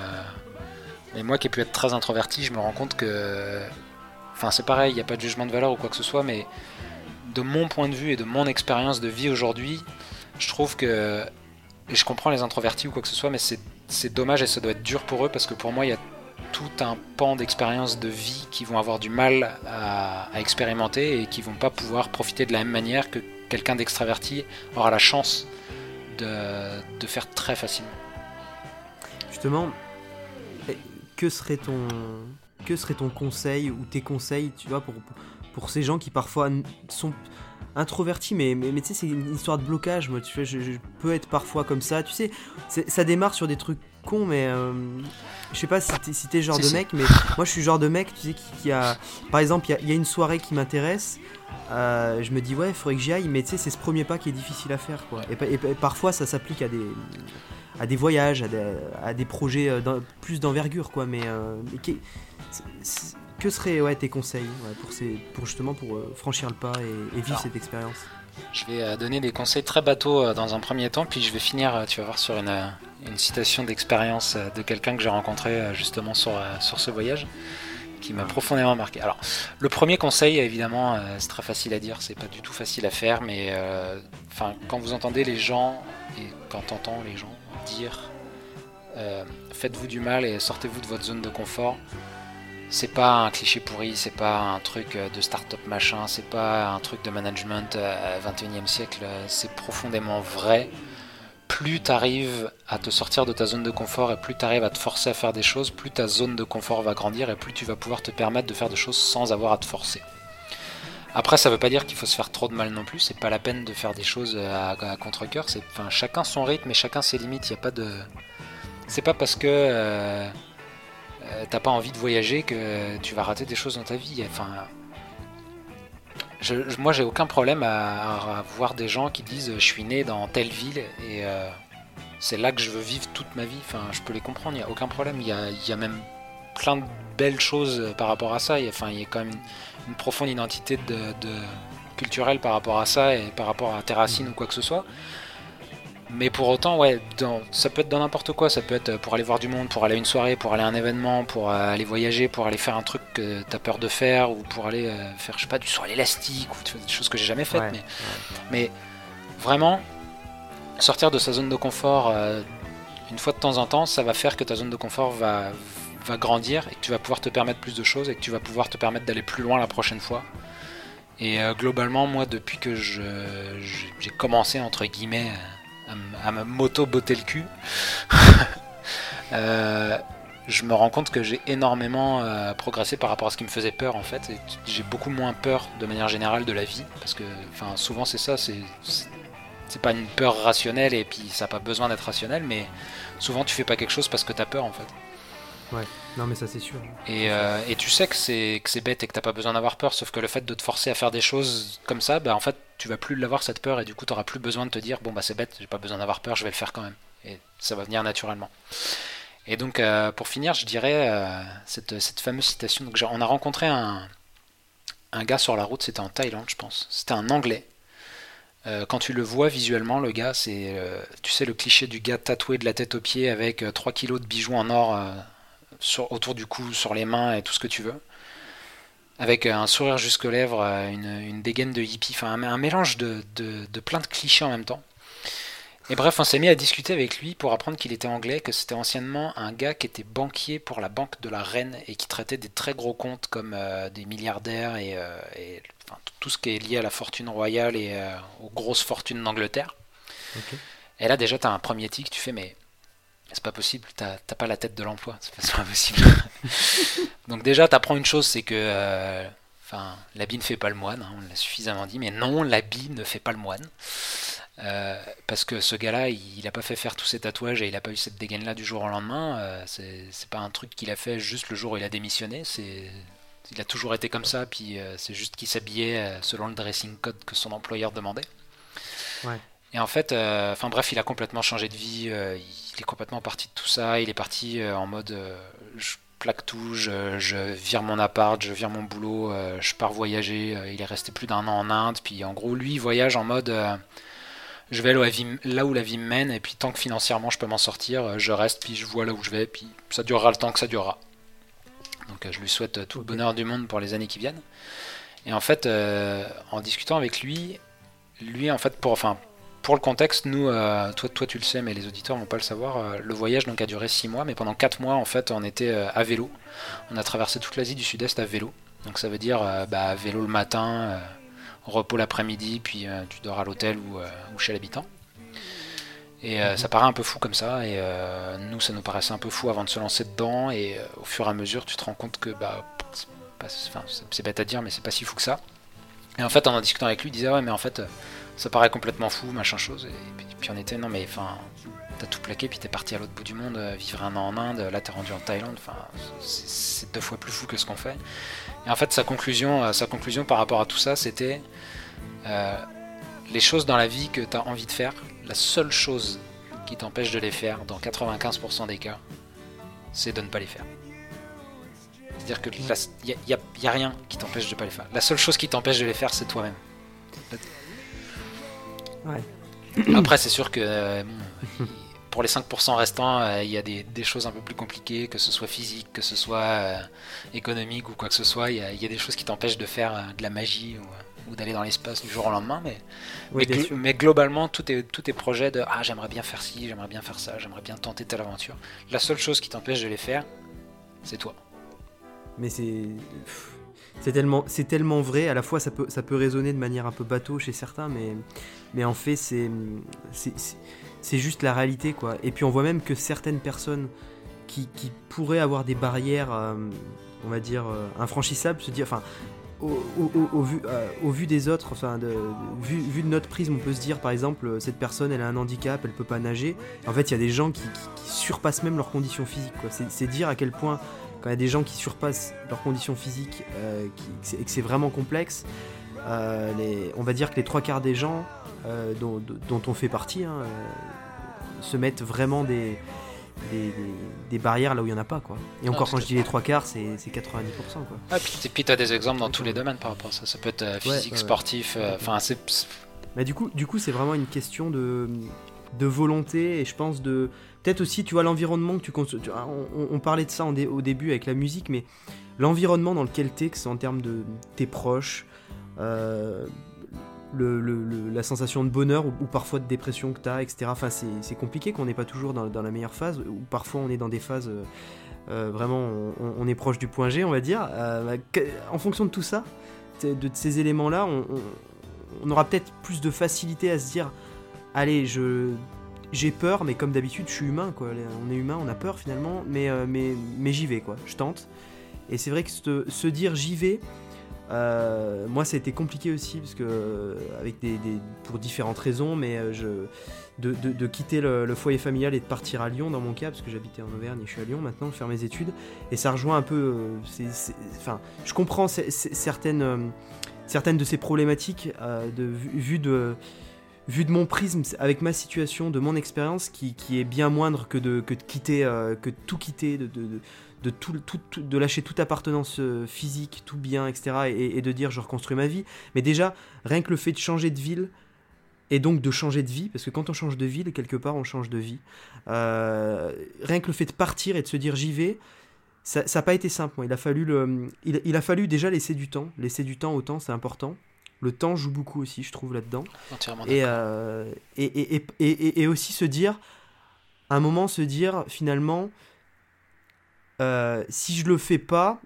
mais moi qui ai pu être très introverti, je me rends compte que, enfin c'est pareil, il n'y a pas de jugement de valeur ou quoi que ce soit, mais de mon point de vue et de mon expérience de vie aujourd'hui, je trouve que et je comprends les introvertis ou quoi que ce soit, mais c'est dommage et ça doit être dur pour eux parce que pour moi il y a tout un pan d'expériences de vie qui vont avoir du mal à, expérimenter et qui vont pas pouvoir profiter de la même manière que quelqu'un d'extraverti aura la chance de, faire très facilement. Justement, eh, que serait ton, que serait ton conseil ou tes conseils, tu vois, pour, pour ces gens qui parfois sont introvertis, mais, mais, tu sais, c'est une histoire de blocage. Moi, tu vois, je, peux être parfois comme ça. Tu sais, ça démarre sur des trucs cons, mais euh, je sais pas si t'es si genre de mec, mais moi je suis genre de mec, tu sais, qui, a. Par exemple, il y, a une soirée qui m'intéresse. Euh, je me dis, ouais, il faudrait que j'y aille, mais tu sais, c'est ce premier pas qui est difficile à faire, quoi. Et, parfois, ça s'applique à des, à des voyages, à des, à des projets euh, plus d'envergure, quoi. Mais, euh, que seraient ouais, tes conseils pour, ces, pour justement pour franchir le pas et, vivre cette expérience? Je vais donner des conseils très bateaux dans un premier temps, puis je vais finir, tu vas voir, sur une une citation d'expérience de quelqu'un que j'ai rencontré justement sur, sur ce voyage qui m'a profondément marqué. Alors, le premier conseil, évidemment, c'est très facile à dire, c'est pas du tout facile à faire, mais enfin, quand vous entendez les gens et quand t'entends les gens dire faites-vous du mal et sortez-vous de votre zone de confort, c'est pas un cliché pourri, c'est pas un truc de start-up machin, c'est pas un truc de management 21e siècle, c'est profondément vrai plus tu arrives à te sortir de ta zone de confort et plus tu arrives à te forcer à faire des choses, plus ta zone de confort va grandir et plus tu vas pouvoir te permettre de faire des choses sans avoir à te forcer. Après, ça veut pas dire qu'il faut se faire trop de mal non plus, c'est pas la peine de faire des choses à, contre-coeur, chacun son rythme et chacun ses limites, il a pas de c'est pas parce que euh, euh, t'as pas envie de voyager que tu vas rater des choses dans ta vie. Enfin, moi, j'ai aucun problème à, voir des gens qui disent je suis né dans telle ville et euh, c'est là que je veux vivre toute ma vie. Enfin, je peux les comprendre, il n'y a aucun problème. Il y a, même plein de belles choses par rapport à ça. Il y a, enfin, il y a quand même une, profonde identité de, culturelle par rapport à ça et par rapport à tes racines ou quoi que ce soit. Mais pour autant, ouais, dans, ça peut être dans n'importe quoi. Ça peut être pour aller voir du monde, pour aller à une soirée, pour aller à un événement, pour euh, aller voyager, pour aller faire un truc que t'as peur de faire, ou pour aller euh, faire, je sais pas, du saut à l'élastique, ou des choses que j'ai jamais faites. mais, mais vraiment, sortir de sa zone de confort euh, une fois de temps en temps, ça va faire que ta zone de confort va, va grandir et que tu vas pouvoir te permettre plus de choses et que tu vas pouvoir te permettre d'aller plus loin la prochaine fois. Et globalement, moi, depuis que j'ai commencé, entre guillemets, à, me moto-botter le cul, [laughs] euh, je me rends compte que j'ai énormément euh, progressé par rapport à ce qui me faisait peur en fait. J'ai beaucoup moins peur de manière générale de la vie, parce que enfin, souvent c'est ça, c'est pas une peur rationnelle et puis ça n'a pas besoin d'être rationnel, mais souvent tu fais pas quelque chose parce que tu as peur en fait. Ouais, non mais ça c'est sûr. Et, euh, et, tu sais que c'est que c'est bête et que t'as pas besoin d'avoir peur, sauf que le fait de te forcer à faire des choses comme ça, bah en fait tu vas plus l'avoir cette peur et du coup tu plus besoin de te dire bon bah c'est bête, j'ai pas besoin d'avoir peur, je vais le faire quand même. Et ça va venir naturellement. Et donc euh, pour finir, je dirais euh, cette, fameuse citation. Donc on a rencontré un, un gars sur la route, c'était en Thaïlande je pense. C'était un Anglais. quand tu le vois visuellement, le gars, c'est, tu sais, le cliché du gars tatoué de la tête aux pieds avec 3 kilos de bijoux en or autour du cou, sur les mains et tout ce que tu veux. Avec un sourire jusqu'aux lèvres, euh, une, dégaine de hippie, enfin un, mélange de, de, plein de clichés en même temps. Et bref, on s'est mis à discuter avec lui pour apprendre qu'il était anglais, que c'était anciennement un gars qui était banquier pour la banque de la reine et qui traitait des très gros comptes comme euh, des milliardaires et, euh, tout ce qui est lié à la fortune royale et aux grosses fortunes d'Angleterre. Et là déjà, tu as un premier tic, tu fais mais c'est pas possible, t'as pas la tête de l'emploi, c'est pas, possible. [laughs] Donc déjà, t'apprends une chose, c'est que euh, l'habit ne fait pas le moine, hein, on l'a suffisamment dit, mais non, l'habit ne fait pas le moine. Euh, parce que ce gars-là, il, a pas fait faire tous ses tatouages et il a pas eu cette dégaine-là du jour au lendemain. Euh, c'est pas un truc qu'il a fait juste le jour où il a démissionné. Il a toujours été comme ça, puis c'est juste qu'il s'habillait selon le dressing code que son employeur demandait. Ouais. Et en fait, euh, enfin bref, il a complètement changé de vie. Euh, il est complètement parti de tout ça. Il est parti euh, en mode je plaque tout, je, je, vire mon appart, je vire mon boulot, je pars voyager. il est resté plus d'un an en Inde. Puis en gros, lui, il voyage en mode je vais là où la vie me mène. Et puis tant que financièrement je peux m'en sortir, je reste. Puis je vois là où je vais. Puis ça durera le temps que ça durera. Donc je lui souhaite tout le bonheur du monde pour les années qui viennent. Et en fait, en discutant avec lui, lui en fait pour enfin pour le contexte, nous, euh, toi, tu le sais, mais les auditeurs vont pas le savoir, euh, le voyage donc a duré 6 mois, mais pendant 4 mois, en fait, on était euh, à vélo. On a traversé toute l'Asie du Sud-Est à vélo. Donc ça veut dire bah, vélo le matin, repos l'après-midi, puis tu dors à l'hôtel ou, chez l'habitant. Et ça paraît un peu fou comme ça, et nous, ça nous paraissait un peu fou avant de se lancer dedans, et au fur et à mesure, tu te rends compte que bah, c'est bête à dire, mais c'est pas si fou que ça. Et en fait, en en discutant avec lui, il disait ouais, mais en fait ça paraît complètement fou, machin chose. Et puis, on était, non mais enfin, t'as tout plaqué, puis t'es parti à l'autre bout du monde, euh, vivre un an en Inde, là t'es rendu en Thaïlande, enfin, c'est deux fois plus fou que ce qu'on fait. Et en fait, sa conclusion, euh, sa conclusion par rapport à tout ça, c'était euh, les choses dans la vie que t'as envie de faire, la seule chose qui t'empêche de les faire, dans 95% des cas, c'est de ne pas les faire. C'est-à-dire que il n'y a, a, rien qui t'empêche de ne pas les faire. La seule chose qui t'empêche de les faire, c'est toi-même. Après, c'est sûr que euh, pour les 5% restants, euh, il y a des, choses un peu plus compliquées, que ce soit physique, que ce soit euh, économique ou quoi que ce soit. Il y, a des choses qui t'empêchent de faire de la magie ou, d'aller dans l'espace du jour au lendemain. Mais, mais, globalement, tous tes, tous tes projets de Ah, j'aimerais bien faire ci, j'aimerais bien faire ça, j'aimerais bien tenter telle aventure. La seule chose qui t'empêche de les faire, c'est toi. Mais c'est. C'est tellement, c'est tellement vrai, à la fois ça peut, ça peut résonner de manière un peu bateau chez certains, mais, mais en fait c'est, c'est, juste la réalité quoi. Et puis on voit même que certaines personnes qui, qui pourraient avoir des barrières, euh, on va dire, euh, infranchissables, se dire, enfin, au, au, vu, euh, au, vu, des autres, enfin, de, vu, vu, de notre prisme, on peut se dire par exemple, cette personne elle a un handicap, elle peut pas nager. En fait, il y a des gens qui, qui, surpassent même leurs conditions physiques. C'est dire à quel point quand il y a des gens qui surpassent leurs conditions physiques euh, et que c'est vraiment complexe, euh, on va dire que les trois quarts des gens euh, dont, on fait partie hein, se mettent vraiment des, des, barrières là où il n'y en a pas. Quoi. Et encore, quand je dis les trois quarts, c'est 90%. Quoi. Ah, puis, puis tu as des exemples dans tous les domaines par rapport à ça. Ça peut être physique, sportif, enfin, Mais du coup, du coup c'est vraiment une question de de volonté et je pense de peut-être aussi tu vois l'environnement que tu, tu on, parlait de ça au début avec la musique mais l'environnement dans lequel t'es que c'est en termes de tes proches euh, la sensation de bonheur ou, parfois de dépression que tu as, etc. Enfin, c'est compliqué qu'on n'est pas toujours dans, la meilleure phase, ou parfois on est dans des phases euh, euh, vraiment, on, est proche du point G, on va dire. Euh, en fonction de tout ça, de, ces éléments-là, on, aura peut-être plus de facilité à se dire allez, je. J'ai peur, mais comme d'habitude, je suis humain. On est humain, on a peur finalement, mais, mais, mais j'y vais, quoi. Je tente. Et c'est vrai que se dire j'y vais, euh, moi, ça a été compliqué aussi, parce que, euh, avec des, pour différentes raisons, mais euh, je, de, quitter le, foyer familial et de partir à Lyon, dans mon cas, parce que j'habitais en Auvergne et je suis à Lyon maintenant, de faire mes études. Et ça rejoint un peu. enfin, je comprends certaines, certaines de ces problématiques, de, vu, de, vu de mon prisme, avec ma situation, de mon expérience, qui, qui, est bien moindre que de, que de quitter, que tout quitter, de de, tout, de lâcher toute appartenance euh, physique, tout bien, etc. Et, de dire je reconstruis ma vie. Mais déjà, rien que le fait de changer de ville, et donc de changer de vie, parce que quand on change de ville, quelque part on change de vie. Euh, rien que le fait de partir et de se dire j'y vais, ça n'a pas été simple. Il a, fallu le, il, a fallu déjà laisser du temps. Laisser du temps au temps, c'est important. Le temps joue beaucoup aussi, je trouve, là-dedans. Et, euh, et, et, et, aussi se dire, à un moment, se dire finalement, euh, si je le fais pas,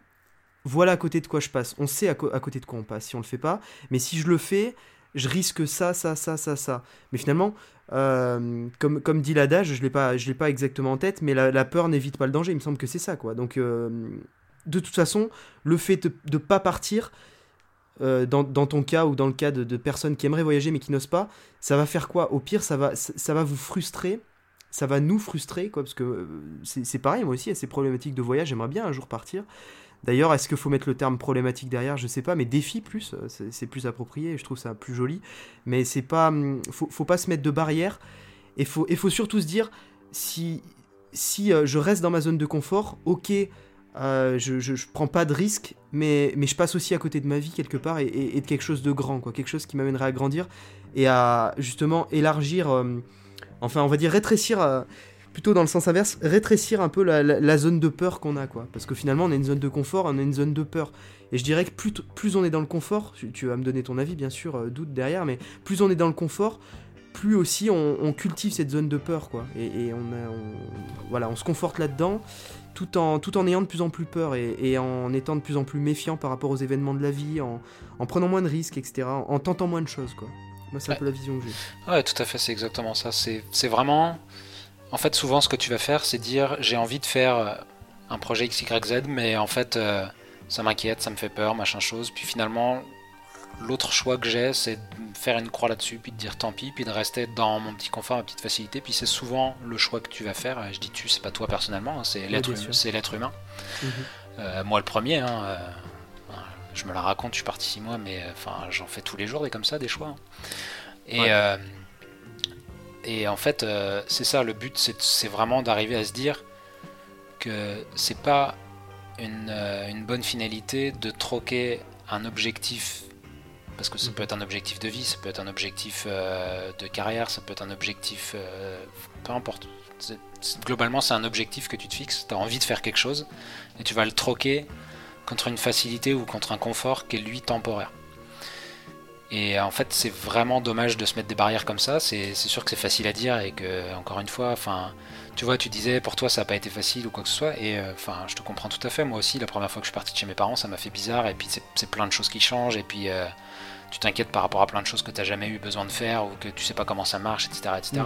voilà à côté de quoi je passe. On sait à, côté de quoi on passe si on le fait pas. Mais si je le fais, je risque ça, ça, ça, ça, ça. Mais finalement, euh, comme, comme dit l'adage, je ne l'ai pas, exactement en tête, mais la, peur n'évite pas le danger. Il me semble que c'est ça, quoi. Donc, euh, de toute façon, le fait de ne pas partir, dans, ton cas ou dans le cas de, personnes qui aimeraient voyager mais qui n'osent pas, ça va faire quoi? Au pire, ça va, ça va vous frustrer ça va nous frustrer, quoi, parce que euh, c'est pareil, moi aussi, il y a ces problématiques de voyage, j'aimerais bien un jour partir. D'ailleurs, est-ce qu'il faut mettre le terme problématique derrière? Je sais pas, mais défi plus, euh, c'est plus approprié, je trouve ça plus joli. Mais c'est pas, hum, faut, pas se mettre de barrière, et faut, faut surtout se dire, si, si euh, je reste dans ma zone de confort, ok, je, je, prends pas de risque, mais, mais je passe aussi à côté de ma vie quelque part et, de quelque chose de grand, quoi, quelque chose qui m'amènerait à grandir et à justement élargir enfin on va dire rétrécir, euh, plutôt dans le sens inverse, rétrécir un peu la, zone de peur qu'on a, quoi. Parce que finalement on a une zone de confort, on a une zone de peur. Et je dirais que plus, plus on est dans le confort, tu, vas me donner ton avis bien sûr, euh, doute derrière, mais plus on est dans le confort, plus aussi on, cultive cette zone de peur, quoi. Et, on, voilà, on se conforte là-dedans, tout en, tout en ayant de plus en plus peur et, en étant de plus en plus méfiant par rapport aux événements de la vie, en, en prenant moins de risques, etc., en tentant moins de choses, quoi. Moi, c'est un peu la vision que j'ai. Ouais, tout à fait, c'est exactement ça. C'est vraiment. En fait, souvent, ce que tu vas faire, c'est dire j'ai envie de faire euh, un projet XYZ, mais en fait, euh, ça m'inquiète, ça me fait peur, machin chose. Puis finalement, l'autre choix que j'ai, c'est de faire une croix là-dessus, puis de dire tant pis, puis de rester dans mon petit confort, ma petite facilité. Puis c'est souvent le choix que tu vas faire. Je dis tu, c'est pas toi personnellement, hein, c'est l'être humain. Mhm. Euh, moi, le premier. Hein, je me la raconte, je suis parti six mois, mais enfin, j'en fais tous les jours des comme ça, des choix. Hein. Et, euh, et en fait, euh, c'est ça, le but, c'est vraiment d'arriver à se dire que c'est pas une, euh, une, bonne finalité de troquer un objectif, parce que ça peut être un objectif de vie, ça peut être un objectif de carrière, ça peut être un objectif, peu importe. Globalement, c'est un objectif que tu te fixes, tu as envie de faire quelque chose, et tu vas le troquer contre une facilité ou contre un confort qui est lui temporaire. Et en fait, c'est vraiment dommage de se mettre des barrières comme ça. C'est sûr que c'est facile à dire et que, encore une fois, enfin, tu vois, tu disais pour toi ça n'a pas été facile ou quoi que ce soit. Et euh, enfin, je te comprends tout à fait. Moi aussi, la première fois que je suis parti de chez mes parents, ça m'a fait bizarre. Et puis, c'est plein de choses qui changent. Et puis, euh, tu t'inquiètes par rapport à plein de choses que tu n'as jamais eu besoin de faire ou que tu sais pas comment ça marche, etc. etc.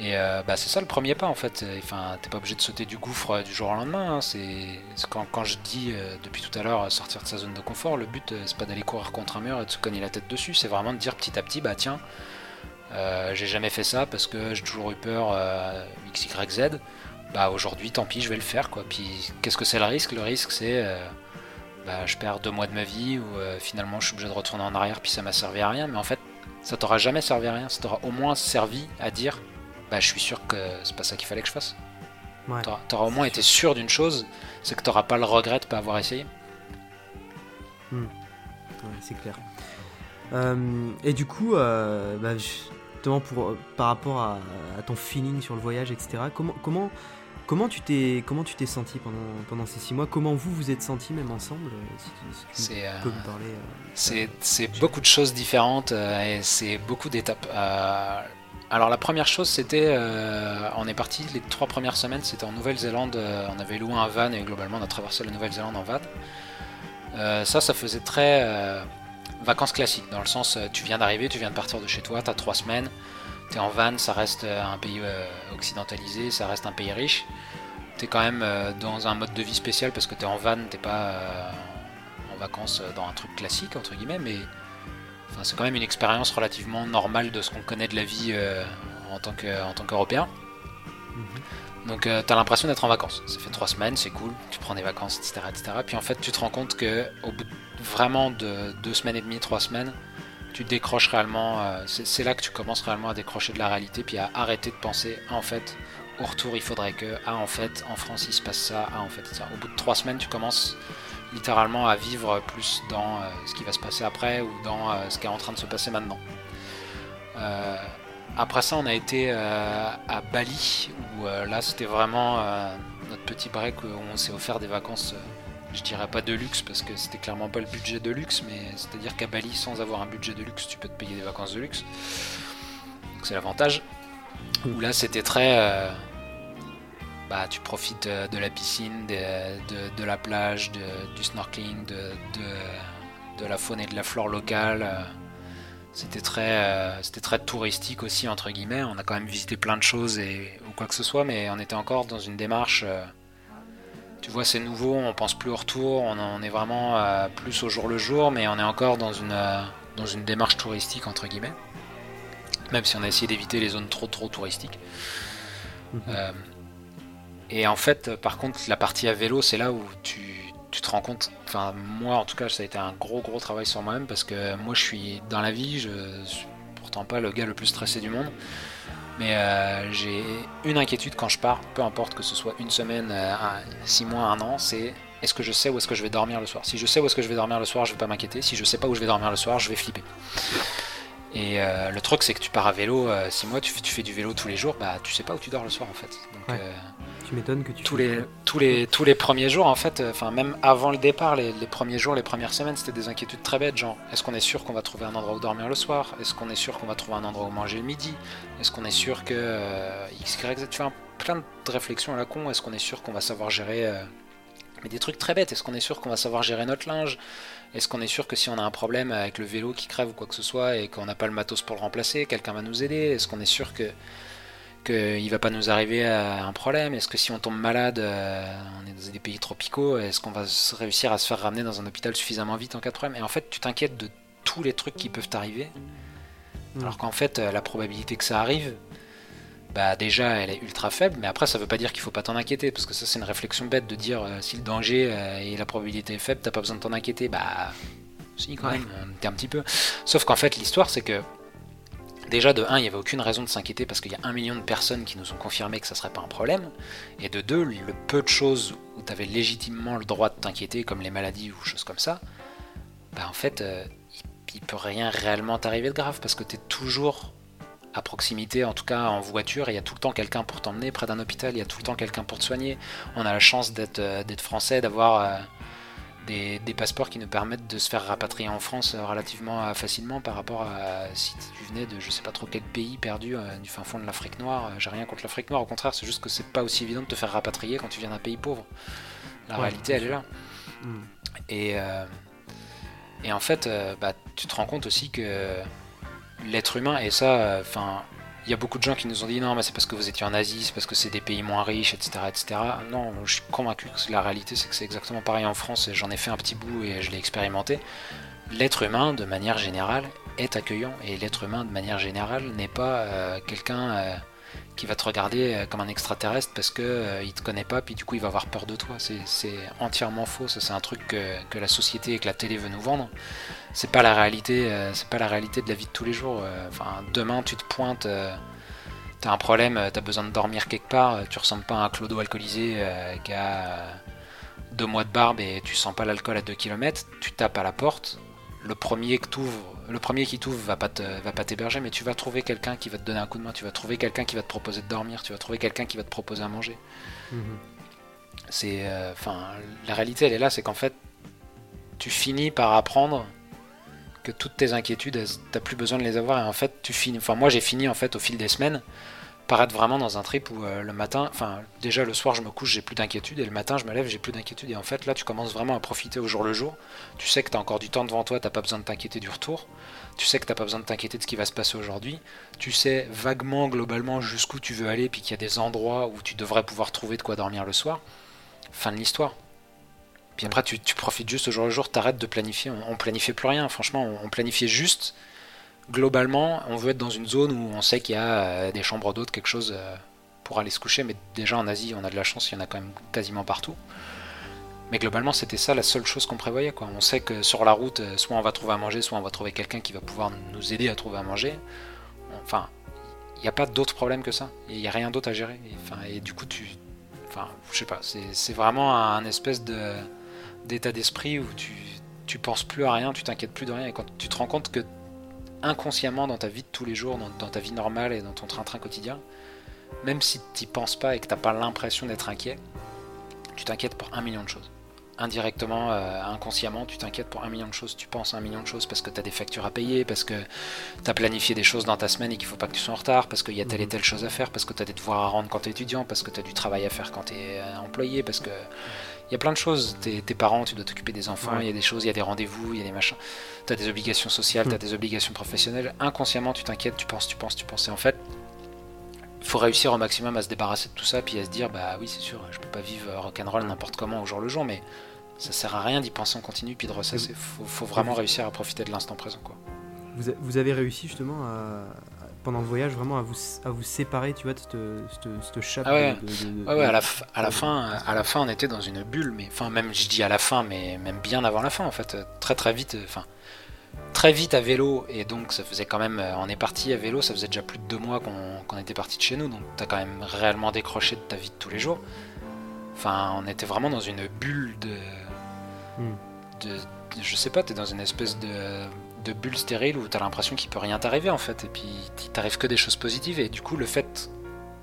Et euh, bah, c'est ça le premier pas en fait. Enfin, t'es pas obligé de sauter du gouffre euh, du jour au lendemain. Hein. C'est quand, je dis euh, depuis tout à l'heure sortir de sa zone de confort, le but c'est pas d'aller courir contre un mur et de se cogner la tête dessus. C'est vraiment de dire petit à petit, bah tiens, j'ai jamais fait ça parce que j'ai toujours eu peur x y z. Bah aujourd'hui, tant pis, je vais le faire quoi. Puis qu'est-ce que c'est le risque? Le risque c'est bah, je perds deux mois de ma vie ou finalement je suis obligé de retourner en arrière puis ça m'a servi à rien. Mais en fait, ça t'aura jamais servi à rien. Ça t'aura au moins servi à dire bah, je suis sûr que c'est pas ça qu'il fallait que je fasse. Ouais. T'auras au moins été sûr d'une chose, c'est que t'auras pas le regret de pas avoir essayé. Hmm. Ouais, c'est clair. Euh, et du coup, euh, bah, justement pour, par rapport à, ton feeling sur le voyage, etc. Comment, comment, comment tu t'es comment tu t'es senti pendant, pendant ces six mois? Comment vous vous êtes senti même ensemble C'est c'est beaucoup de choses différentes et c'est beaucoup d'étapes. Alors la première chose c'était, euh, on est parti les trois premières semaines, c'était en Nouvelle-Zélande, euh, on avait loué un van et globalement on a traversé la Nouvelle-Zélande en van. Euh, ça, ça faisait très vacances classiques, dans le sens tu viens d'arriver, tu viens de partir de chez toi, tu as trois semaines, tu es en van, ça reste un pays occidentalisé, ça reste un pays riche. Tu es quand même dans un mode de vie spécial parce que tu es en van, t'es pas en vacances dans un truc classique entre guillemets, mais c'est quand même une expérience relativement normale de ce qu'on connaît de la vie euh, en tant qu'Européen. Mhm. Donc euh, tu as l'impression d'être en vacances. Ça fait trois semaines, c'est cool, tu prends des vacances, etc., etc. Puis en fait, tu te rends compte que au bout de, vraiment de deux semaines et demie, trois semaines, tu décroches réellement. Euh, c'est là que tu commences réellement à décrocher de la réalité, puis à arrêter de penser ah, en fait. Au retour, il faudrait que, ah en fait, en France il se passe ça, ah en fait, ça. Au bout de trois semaines, tu commences littéralement à vivre plus dans euh, ce qui va se passer après ou dans euh, ce qui est en train de se passer maintenant. Euh, après ça, on a été à Bali, où là c'était vraiment notre petit break où on s'est offert des vacances, je dirais pas de luxe parce que c'était clairement pas le budget de luxe, mais c'est-à-dire qu'à Bali, sans avoir un budget de luxe, tu peux te payer des vacances de luxe. Donc c'est l'avantage. Où là c'était très bah, tu profites euh, de la piscine, de, la plage, du snorkeling, de, la faune et de la flore locale. Euh, c'était très, euh, c'était très touristique aussi, entre guillemets. On a quand même visité plein de choses et, ou quoi que ce soit, mais on était encore dans une démarche. tu vois, c'est nouveau, on pense plus au retour, on, est vraiment plus au jour le jour, mais on est encore dans une, dans une démarche touristique, entre guillemets. Même si on a essayé d'éviter les zones trop trop touristiques. Mhm. Et en fait, par contre, la partie à vélo, c'est là où tu, te rends compte. Enfin, moi, en tout cas, ça a été un gros, gros travail sur moi-même parce que moi, je suis dans la vie, je suis pourtant pas le gars le plus stressé du monde. Mais euh, j'ai une inquiétude quand je pars, peu importe que ce soit une semaine, euh, six mois, un an, c'est est-ce que je sais où est-ce que je vais dormir le soir? Si je sais où est-ce que je vais dormir le soir, je vais pas m'inquiéter. Si je sais pas où je vais dormir le soir, je vais flipper. Et euh, le truc, c'est que tu pars à vélo, six mois, tu fais, tu fais, du vélo tous les jours, bah tu sais pas où tu dors le soir en fait. Donc, tu m'étonnes que tu tous les tous les tous les premiers jours en fait euh, enfin même avant le départ les, premiers jours les premières semaines c'était des inquiétudes très bêtes genre est-ce qu'on est sûr qu'on va trouver un endroit où dormir le soir? Est-ce qu'on est sûr qu'on va trouver un endroit où manger le midi? Est-ce qu'on est sûr que euh, x y z? Tu fais plein de réflexions à la con. Est-ce qu'on est sûr qu'on va savoir gérer euh, mais des trucs très bêtes. Est-ce qu'on est sûr qu'on va savoir gérer notre linge? Est-ce qu'on est sûr que si on a un problème avec le vélo qui crève ou quoi que ce soit et qu'on n'a pas le matos pour le remplacer quelqu'un va nous aider? Est-ce qu'on est sûr que qu'il va pas nous arriver à un problème? Est-ce que si on tombe malade, euh, on est dans des pays tropicaux, est-ce qu'on va réussir à se faire ramener dans un hôpital suffisamment vite en cas de problème? Et en fait, tu t'inquiètes de tous les trucs qui peuvent t'arriver, mm. alors qu'en fait, euh, la probabilité que ça arrive, bah déjà, elle est ultra faible, mais après, ça veut pas dire qu'il faut pas t'en inquiéter, parce que ça, c'est une réflexion bête de dire euh, si le danger et la probabilité est faible, t'as pas besoin de t'en inquiéter. Bah, si, quand même, un petit peu. Sauf qu'en fait, l'histoire, c'est que Déjà, de 1, il n'y avait aucune raison de s'inquiéter parce qu'il y a un million de personnes qui nous ont confirmé que ça serait pas un problème. Et de 2, le peu de choses où tu avais légitimement le droit de t'inquiéter, comme les maladies ou choses comme ça, bah en fait, euh, il, peut rien réellement t'arriver de grave parce que tu es toujours à proximité, en tout cas en voiture, il y a tout le temps quelqu'un pour t'emmener près d'un hôpital, il y a tout le temps quelqu'un pour te soigner. On a la chance d'être euh, français, d'avoir. Euh, des, passeports qui nous permettent de se faire rapatrier en France euh, relativement euh, facilement par rapport à si tu venais de je sais pas trop quel pays perdu euh, du fin fond de l'Afrique noire. J'ai rien contre l'Afrique noire, au contraire, c'est juste que c'est pas aussi évident de te faire rapatrier quand tu viens d'un pays pauvre. La réalité, elle est là. Et, et en fait, bah, tu te rends compte aussi que l'être humain, et ça, enfin, il y a beaucoup de gens qui nous ont dit non, mais c'est parce que vous étiez en Asie, c'est parce que c'est des pays moins riches, etc., etc. Non, je suis convaincu que la réalité, c'est que c'est exactement pareil en France, et j'en ai fait un petit bout et je l'ai expérimenté. L'être humain, de manière générale, est accueillant, et l'être humain, de manière générale, n'est pas euh, quelqu'un euh, qui va te regarder euh, comme un extraterrestre parce que il te connaît pas, puis du coup il va avoir peur de toi. C'est entièrement faux. Ça, c'est un truc que, que, la société et que la télé veut nous vendre c'est pas la réalité euh, c'est pas la réalité de la vie de tous les jours euh, enfin demain tu te pointes euh, t'as un problème t'as besoin de dormir quelque part tu ressembles pas à un clodo alcoolisé qui a deux mois de barbe et tu sens pas l'alcool à 2 km tu tapes à la porte le premier que le premier qui t'ouvre va pas va pas t'héberger, mais tu vas trouver quelqu'un qui va te donner un coup de main, tu vas trouver quelqu'un qui va te proposer de dormir, tu vas trouver quelqu'un qui va te proposer à manger. Mhm. C'est, euh, enfin, la réalité elle est là, c'est qu'en fait, tu finis par apprendre que toutes tes inquiétudes, t'as plus besoin de les avoir, et en fait, tu finis. Enfin, moi j'ai fini en fait au fil des semaines par être vraiment dans un trip où euh, le matin, enfin déjà le soir je me couche, j'ai plus d'inquiétude et le matin je me lève, j'ai plus d'inquiétude et en fait là tu commences vraiment à profiter au jour le jour. Tu sais que tu as encore du temps devant toi, t'as pas besoin de t'inquiéter du retour. Tu sais que t'as pas besoin de t'inquiéter de ce qui va se passer aujourd'hui. Tu sais vaguement, globalement jusqu'où tu veux aller puis qu'il y a des endroits où tu devrais pouvoir trouver de quoi dormir le soir. Fin de l'histoire. Puis après tu, profites juste au jour le jour, t'arrêtes de planifier. On, on planifiait plus rien, franchement, on planifiait juste globalement, on veut être dans une zone où on sait qu'il y a euh, des chambres d'hôtes, quelque chose euh, pour aller se coucher. Mais déjà en Asie, on a de la chance, il y en a quand même quasiment partout. Mais globalement, c'était ça la seule chose qu'on prévoyait. On sait que sur la route, euh, soit on va trouver à manger, soit on va trouver quelqu'un qui va pouvoir nous aider à trouver à manger. Enfin, il n'y a pas d'autre problème que ça. Il n'y a rien d'autre à gérer. Et, du coup, tu. Enfin, je sais pas. C'est vraiment un espèce d'état d'esprit où tu, tu penses plus à rien, tu t'inquiètes plus de rien. Et quand tu te rends compte que inconsciemment dans ta vie de tous les jours, dans, ta vie normale et dans ton train-train quotidien, même si tu n'y penses pas et que tu n'as pas l'impression d'être inquiet, tu t'inquiètes pour un million de choses. Indirectement, euh, inconsciemment, tu t'inquiètes pour un million de choses, tu penses à un million de choses parce que tu as des factures à payer, parce que tu as planifié des choses dans ta semaine et qu'il faut pas que tu sois en retard, parce qu'il y a telle et mhm. telle chose à faire, parce que tu as des devoirs à rendre quand tu es étudiant, parce que tu as du travail à faire quand tu es euh, employé, parce que il y a plein de choses. Tes, parents, tu dois t'occuper des enfants, il y a des choses, il y a des rendez-vous, il y a des machins. Tu as des obligations sociales, tu as hmm. des obligations professionnelles. Inconsciemment, tu t'inquiètes, tu penses, tu penses, tu penses. Et en fait, il faut réussir au maximum à se débarrasser de tout ça, puis à se dire, bah oui, c'est sûr, je peux pas vivre rock'n'roll n'importe comment au jour le jour, mais ça sert à rien d'y penser en continu, puis de ressasser. Il faut, vraiment réussir à profiter de l'instant présent. Quoi. Vous, avez réussi justement à, pendant le voyage vraiment à vous, à vous séparer, tu vois, de cette, chape. Ah ouais, ouais, à, la, à, la fin, à la fin, on était dans une bulle, mais enfin, même, je dis à la fin, mais même bien avant la fin, en fait, très très vite, enfin, très vite à vélo, et donc ça faisait quand même, on est parti à vélo, ça faisait déjà plus de deux mois qu'on était parti de chez nous, donc t'as quand même réellement décroché de ta vie de tous les jours. Enfin, on était vraiment dans une bulle de. Hmm. de je sais pas, t'es dans une espèce de de bulle stérile où t'as l'impression qu'il peut rien t'arriver en fait, et puis il t'arrive que des choses positives, et du coup le fait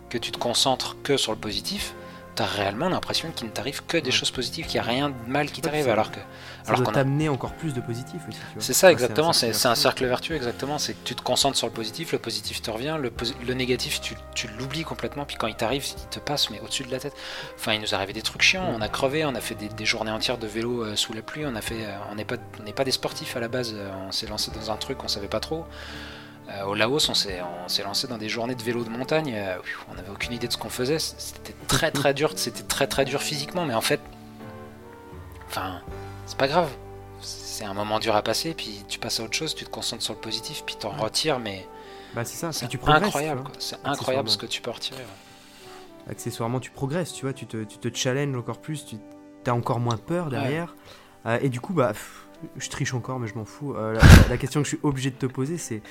que tu te concentres que sur le positif, t'as réellement l'impression qu'il ne t'arrive que des choses positives, qu'il n'y a rien de mal qui t'arrive, alors que... Ça alors doit t'amener encore plus de positif aussi. C'est ça, exactement, c'est un, cercle vertueux, exactement, c'est que tu te concentres sur le positif, le positif te revient, le, le négatif tu, tu l'oublies complètement, puis quand il t'arrive, il te passe, mais au-dessus de la tête. Enfin, il nous est arrivé des trucs chiants, on a crevé, on a fait des, journées entières de vélo euh, sous la pluie, on a fait... Euh, on n'est pas, on pas des sportifs à la base, euh, on s'est lancé dans un truc on savait pas trop. Euh, au Laos, on s'est, lancé dans des journées de vélo de montagne. Euh, on n'avait aucune idée de ce qu'on faisait. C'était très très dur. C'était très très dur physiquement, mais en fait, enfin, c'est pas grave. C'est un moment dur à passer, puis tu passes à autre chose, tu te concentres sur le positif, puis t'en retires, mais bah c'est ça. C'est incroyable. C'est incroyable ce que tu peux retirer. Accessoirement, tu progresses, tu vois, tu te, tu te challenges encore plus, tu as encore moins peur derrière. Euh, et du coup, bah, je triche encore, mais je m'en fous. la, question que je suis obligé de te poser, c'est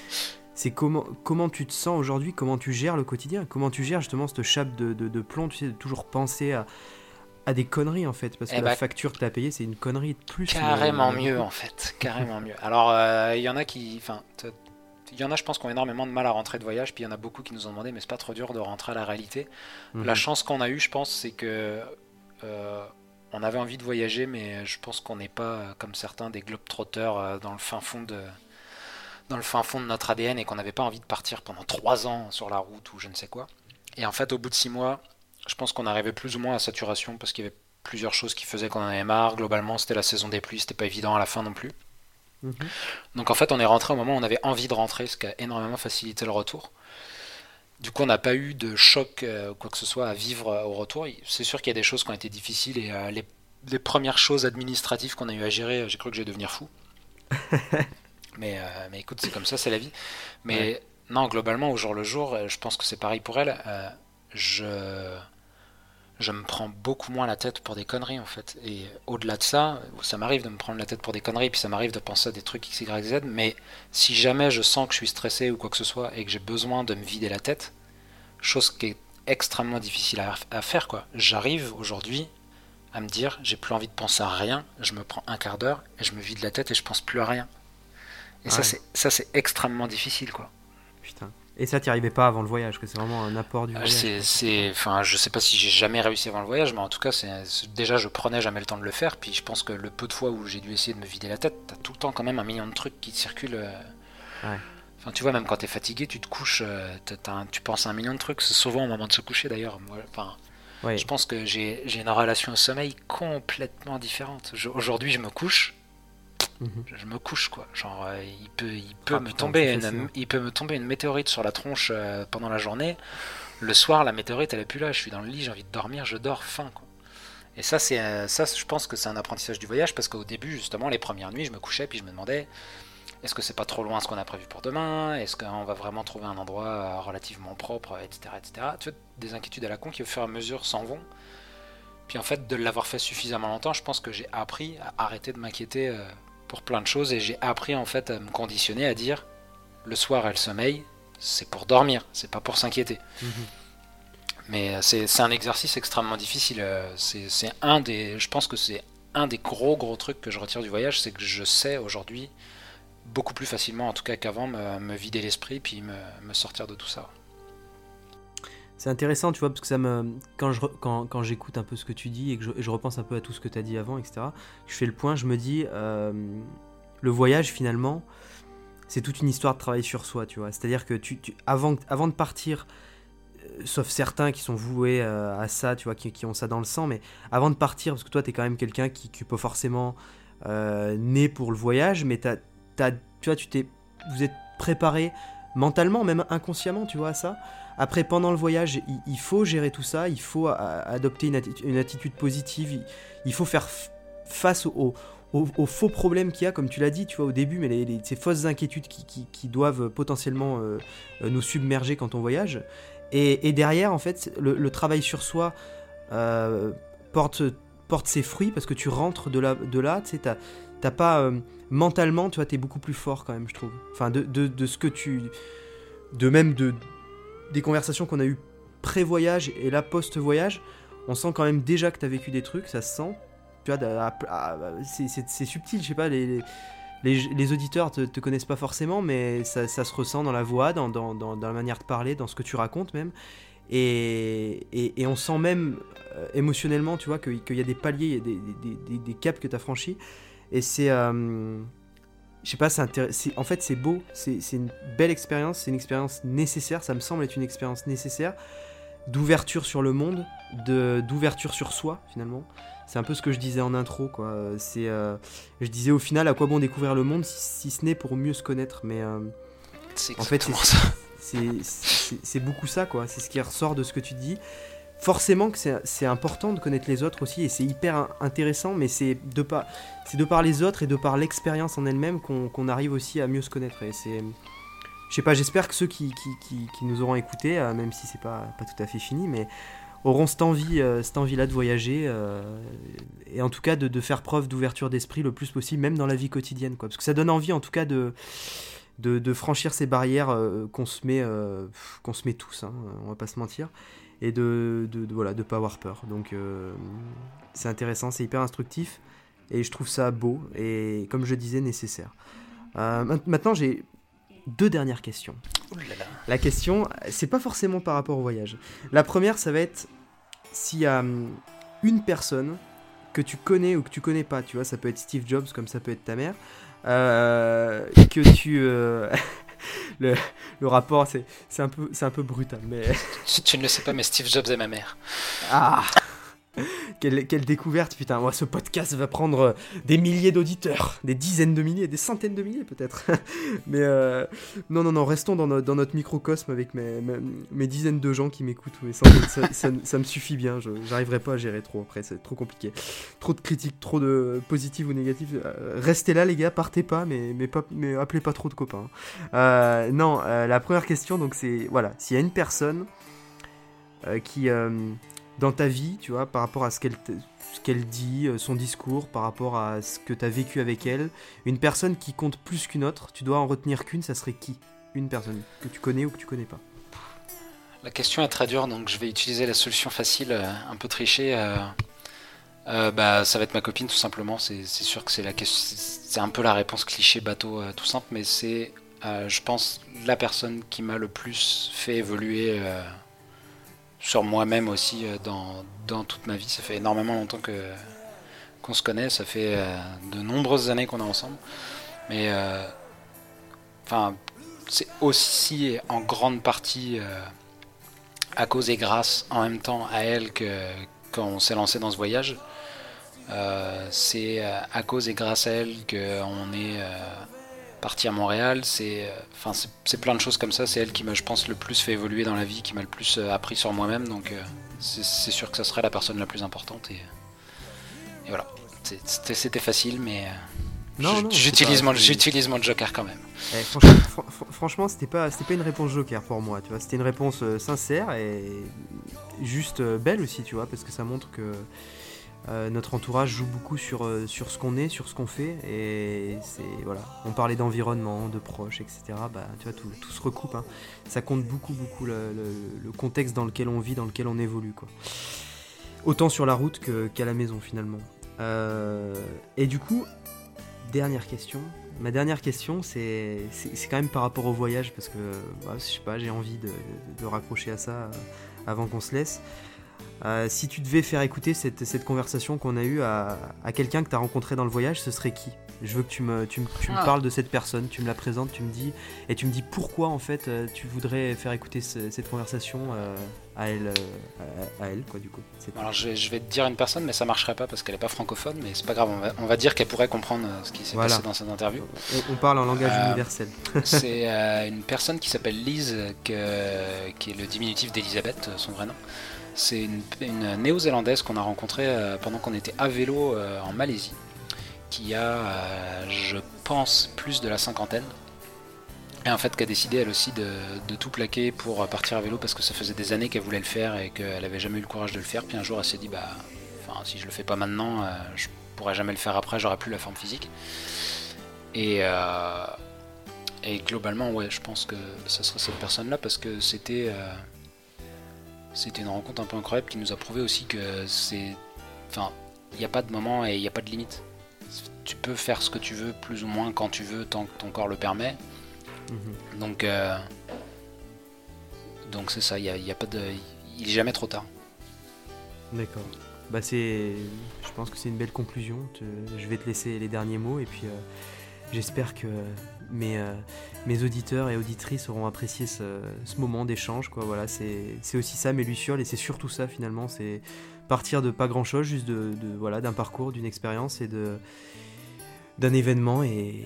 c'est comment, comment tu te sens aujourd'hui, comment tu gères le quotidien, comment tu gères justement cette chape de, de, plomb, tu sais, de toujours penser à, à des conneries en fait, parce que eh la bah, facture que tu as payée, c'est une connerie de plus. Carrément mieux en fait, carrément mieux. Alors, il euh, y en a qui. Enfin, il y en a, je pense, qui ont énormément de mal à rentrer de voyage, puis il y en a beaucoup qui nous ont demandé, mais c'est pas trop dur de rentrer à la réalité. Mhm. La chance qu'on a eue, je pense, c'est que. Euh, on avait envie de voyager, mais je pense qu'on n'est pas, comme certains, des globetrotters euh, dans le fin fond de, dans le fin fond de notre ADN et qu'on n'avait pas envie de partir pendant trois ans sur la route ou je ne sais quoi. Et en fait, au bout de six mois, je pense qu'on arrivait plus ou moins à saturation parce qu'il y avait plusieurs choses qui faisaient qu'on en avait marre. Globalement, c'était la saison des pluies, c'était pas évident à la fin non plus. Mhm. Donc en fait, on est rentré au moment où on avait envie de rentrer, ce qui a énormément facilité le retour. Du coup, on n'a pas eu de choc euh, quoi que ce soit à vivre euh, au retour. C'est sûr qu'il y a des choses qui ont été difficiles et euh, les, les, premières choses administratives qu'on a eu à gérer, j'ai cru que j'allais devenir fou. [laughs] Mais, euh, mais écoute, c'est comme ça, c'est la vie. Mais non, globalement, au jour le jour, euh, je pense que c'est pareil pour elle. Euh, je, je me prends beaucoup moins la tête pour des conneries, en fait. Et au-delà de ça, ça m'arrive de me prendre la tête pour des conneries, puis ça m'arrive de penser à des trucs X, Y, Z. Mais si jamais je sens que je suis stressé ou quoi que ce soit et que j'ai besoin de me vider la tête, chose qui est extrêmement difficile à, à faire, quoi. J'arrive aujourd'hui à me dire, j'ai plus envie de penser à rien, je me prends un quart d'heure et je me vide la tête et je pense plus à rien. Et ça, c'est ça, c'est extrêmement difficile, quoi. Putain. Et ça, t'y arrivais pas avant le voyage, que c'est vraiment un apport du Euh, voyage. C'est, enfin, je sais pas si j'ai jamais réussi avant le voyage, mais en tout cas, c'est déjà je prenais jamais le temps de le faire. Puis je pense que le peu de fois où j'ai dû essayer de me vider la tête, t'as tout le temps quand même un million de trucs qui circulent. euh. Ouais. Enfin, tu vois, même quand t'es fatigué, tu te couches, euh, un- tu penses à un million de trucs. C'est souvent au moment de se coucher d'ailleurs. Moi, Enfin, Ouais. je pense que j'ai une relation au sommeil complètement différente. Aujourd'hui, je me couche, Je, me couche quoi. Genre, euh, il peut, il peut Ah, me putain, tomber, tu fais une, ça. il peut me tomber une météorite sur la tronche euh, pendant la journée. Le soir, la météorite, elle est plus là. Je suis dans le lit, j'ai envie de dormir, je dors fin quoi. Et ça, c'est euh, ça, je pense que c'est un apprentissage du voyage parce qu'au début, justement, les premières nuits, je me couchais puis je me demandais est-ce que c'est pas trop loin ce qu'on a prévu pour demain? Est-ce qu'on va vraiment trouver un endroit relativement propre, etc., etc. Tu vois, des inquiétudes à la con qui au fur et à mesure s'en vont. Puis en fait, de l'avoir fait suffisamment longtemps, je pense que j'ai appris à arrêter de m'inquiéter pour plein de choses et j'ai appris en fait à me conditionner à dire le soir et le sommeil, c'est pour dormir, c'est pas pour s'inquiéter. Mhm. Mais euh, c'est un exercice extrêmement difficile. euh, C'est c'est un des, je pense que c'est un des gros gros trucs que je retire du voyage, c'est que je sais aujourd'hui beaucoup plus facilement, en tout cas qu'avant, me, me vider l'esprit puis me, me sortir de tout ça. C'est intéressant, tu vois, parce que ça me. Quand j'écoute un peu ce que tu dis et que je, repense un peu à tout ce que tu as dit avant, etc., je fais le point, je me dis, euh, le voyage finalement, c'est toute une histoire de travail sur soi, tu vois. C'est-à-dire que tu, avant, de partir, euh, sauf certains qui sont voués euh, à ça, tu vois, qui, qui ont ça dans le sang, mais avant de partir, parce que toi, tu es quand même quelqu'un qui n'est pas forcément né pour le voyage, mais t'as, t'as- tu vois, tu t'es, vous êtes préparé mentalement, même inconsciemment, tu vois, à ça. Après, pendant le voyage, il, faut gérer tout ça, il faut adopter une, atti- une attitude positive, il, faut faire face aux, aux- aux faux problèmes qu'il y a, comme tu l'as dit, tu vois, au début, mais ces fausses inquiétudes qui, doivent potentiellement euh, nous submerger quand on voyage. Et, derrière, en fait, le, travail sur soi euh, porte, ses fruits parce que tu rentres de là, tu sais, t'as pas euh, mentalement, tu vois, t'es beaucoup plus fort quand même, je trouve. Enfin, de ce que tu. De même de, des conversations qu'on a eues pré-voyage et là post-voyage, on sent quand même déjà que t'as vécu des trucs, ça se sent. Tu vois, c'est- subtil, je sais pas, les, les, auditeurs te, te connaissent pas forcément, mais ça, se ressent dans la voix, dans, dans, la manière de parler, dans ce que tu racontes même. Et, et, on sent même euh, émotionnellement, tu vois, que- qu'il y a des paliers, des, des, des, caps que tu as franchis. Et c'est. euh, je sais pas, c'est en fait c'est beau, c'est une belle expérience, c'est une expérience nécessaire, ça me semble être une expérience nécessaire d'ouverture sur le monde, de d'ouverture sur soi finalement. C'est un peu ce que je disais en intro, quoi. C'est, euh, je disais au final à quoi bon découvrir le monde si, si ce n'est pour mieux se connaître, mais euh, En fait, [laughs] c'est beaucoup ça, quoi. C'est ce qui ressort de ce que tu dis. Forcément que c'est important de connaître les autres aussi, et c'est hyper in- intéressant, mais c'est de, par, de par les autres et de par l'expérience en elle-même qu'on arrive aussi à mieux se connaître. C'est. Je sais pas, j'espère que ceux qui, nous auront écoutés, euh, même si c'est pas, pas tout à fait fini, mais auront cette envie, euh, cette envie-là de voyager, euh, et en tout cas de, faire preuve d'ouverture d'esprit le plus possible, même dans la vie quotidienne. Parce que ça donne envie, en tout cas, de, franchir ces barrières qu'on se met, qu'on se met tous, hein, on va pas se mentir, et de, de, de- voilà, de pas avoir peur. Donc euh, c'est intéressant, c'est hyper instructif, et je trouve ça beau et comme je disais nécessaire. Euh, ma- maintenant j'ai deux dernières questions. La question, c'est pas forcément par rapport au voyage. La première, ça va être s'il y a hum, une personne que tu connais ou que tu connais pas, tu vois, ça peut être Steve Jobs comme ça peut être ta mère, euh, que tu... [laughs] [laughs] le, le rapport, c'est un, peu- c'est un peu brutal, mais... Tu, tu ne le sais pas, mais Steve Jobs est ma mère. Ah [laughs] quelle, quelle découverte, putain. Moi, ce podcast va prendre euh, des milliers d'auditeurs, des dizaines de milliers, des centaines de milliers peut-être. [laughs] Mais euh, non, non, non, restons dans, no- dans notre microcosme avec mes, mes, mes dizaines de gens qui m'écoutent. ça, [laughs] ça- ça me suffit bien. Je J'arriverai pas à gérer trop après, c'est trop compliqué. Trop de critiques, trop de positives ou négatives. Euh, restez là, les gars, partez pas, mais, mais, pas, mais appelez pas trop de copains. Euh, non, euh, la première question, donc c'est voilà, s'il y a une personne qui dans ta vie, tu vois, par rapport à ce qu'elle ce qu'elle dit, euh, son discours, par rapport à ce que tu as vécu avec elle, une personne qui compte plus qu'une autre, tu dois en retenir qu'une, ça serait qui? Une personne que tu connais ou que tu connais pas. La question est très dure, donc je vais utiliser la solution facile, euh, un peu trichée. euh, bah, ça va être ma copine tout simplement. C'est sûr que c'est la c'est un peu la réponse cliché bateau tout simple, mais c'est, je pense, la personne qui m'a le plus fait évoluer sur moi-même aussi dans, dans, toute ma vie. Ça fait énormément longtemps que qu'on se connaît, ça fait de nombreuses années qu'on est ensemble, mais enfin c'est aussi en grande partie euh, à cause et grâce en même temps à elle que qu'on s'est lancé dans ce voyage. Euh, c'est euh, à cause et grâce à elle qu'on est parti à Montréal. C'est enfin c'est plein de choses comme ça. C'est elle qui m'a, je pense, le plus fait évoluer dans la vie, qui m'a le plus appris sur moi-même. Donc c'est sûr que ça serait la personne la plus importante. Et, et voilà. C'était facile, mais J'utilise mon, mon, joker quand même. Eh, franchement, franchement c'était pas, pas une réponse joker pour moi, tu vois. C'était une réponse euh, sincère et juste euh, belle aussi, tu vois, parce que ça montre que euh, notre entourage joue beaucoup sur, sur ce qu'on est, sur ce qu'on fait. Et c'est voilà, on parlait d'environnement, de proches, etc. Bah, tu vois, tout, se recoupe. Hein. Ça compte beaucoup, beaucoup le, contexte dans lequel on vit, dans lequel on évolue, quoi. Autant sur la route qu'à la maison finalement. et du coup, dernière question. Ma dernière question, c'est quand même par rapport au voyage, parce que bah, je sais pas, j'ai envie de, raccrocher à ça euh, avant qu'on se laisse. Euh, si tu devais faire écouter cette, cette conversation qu'on a eue à, à quelqu'un que tu as rencontré dans le voyage, ce serait qui? Je veux que tu me, tu, me, tu me ah. parles de cette personne, tu me la présentes, tu me dis et tu me dis pourquoi en fait euh, tu voudrais faire écouter cette conversation à elle, à, elle quoi du coup. Alors je vais, te dire une personne, mais ça marcherait pas parce qu'elle est pas francophone, mais c'est pas grave, on va, dire qu'elle pourrait comprendre ce qui s'est passé dans cette interview. On, parle en langage universel. [laughs] c'est une personne qui s'appelle Lise, que, qui est le diminutif d'Elisabeth, son vrai nom. C'est une, néo-zélandaise qu'on a rencontrée euh, pendant qu'on était à vélo euh, en Malaisie, qui a, euh, je pense, plus de la cinquantaine. Et en fait, qui a décidé elle aussi de, tout plaquer pour partir à vélo parce que ça faisait des années qu'elle voulait le faire et qu'elle n'avait jamais eu le courage de le faire. Puis un jour, elle s'est dit, bah, si je le fais pas maintenant, je pourrais jamais le faire après, j'aurai plus la forme physique. Et, et globalement, ouais, je pense que ce serait cette personne-là parce que c'était c'était une rencontre un peu incroyable qui nous a prouvé aussi que c'est. Enfin, il n'y a pas de moment et il n'y a pas de limite. Tu peux faire ce que tu veux, plus ou moins quand tu veux, tant que ton corps le permet. Mhm. Donc, euh, donc c'est ça. Il y a, pas de, il est jamais trop tard. D'accord. Bah c'est, je pense que c'est une belle conclusion. Je vais te laisser les derniers mots et puis euh, j'espère que mes, euh, mes auditeurs et auditrices auront apprécié ce, moment d'échange. Quoi. Voilà, c'est, aussi ça mes lucioles et c'est surtout ça finalement. C'est partir de pas grand chose, juste de, voilà, d'un parcours, d'une expérience et de, d'un événement et,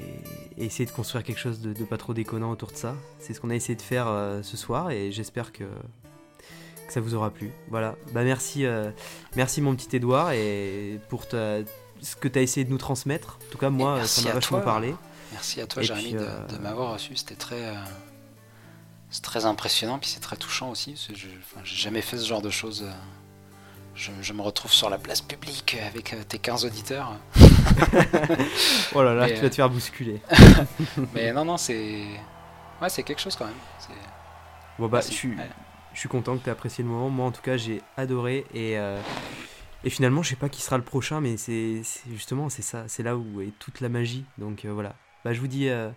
essayer de construire quelque chose de, pas trop déconnant autour de ça. C'est ce qu'on a essayé de faire euh, ce soir et j'espère que, que, ça vous aura plu. Voilà, bah merci, euh, merci mon petit Edouard et pour ce que tu as essayé de nous transmettre. En tout cas, moi, ça m'a vachement parlé. Merci à toi, Jérémy, de, euh, m'avoir reçu. C'était très, euh, c'est très impressionnant, puis c'est très touchant aussi. Je j'ai jamais fait ce genre de choses. Euh, je, me retrouve sur la place publique avec tes 15 auditeurs. [laughs] oh là là, tu vas te faire bousculer. [laughs] mais non, non, c'est. Ouais, c'est quelque chose quand même. Bon, bah, je suis, je suis content que tu aies apprécié le moment. Moi, en tout cas, j'ai adoré. Et, et finalement, je sais pas qui sera le prochain, mais c'est justement, c'est ça. C'est là où est toute la magie. Donc voilà, bah, je, vous dis, euh,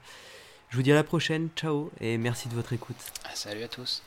je vous dis à la prochaine, ciao, et merci de votre écoute. Salut à tous.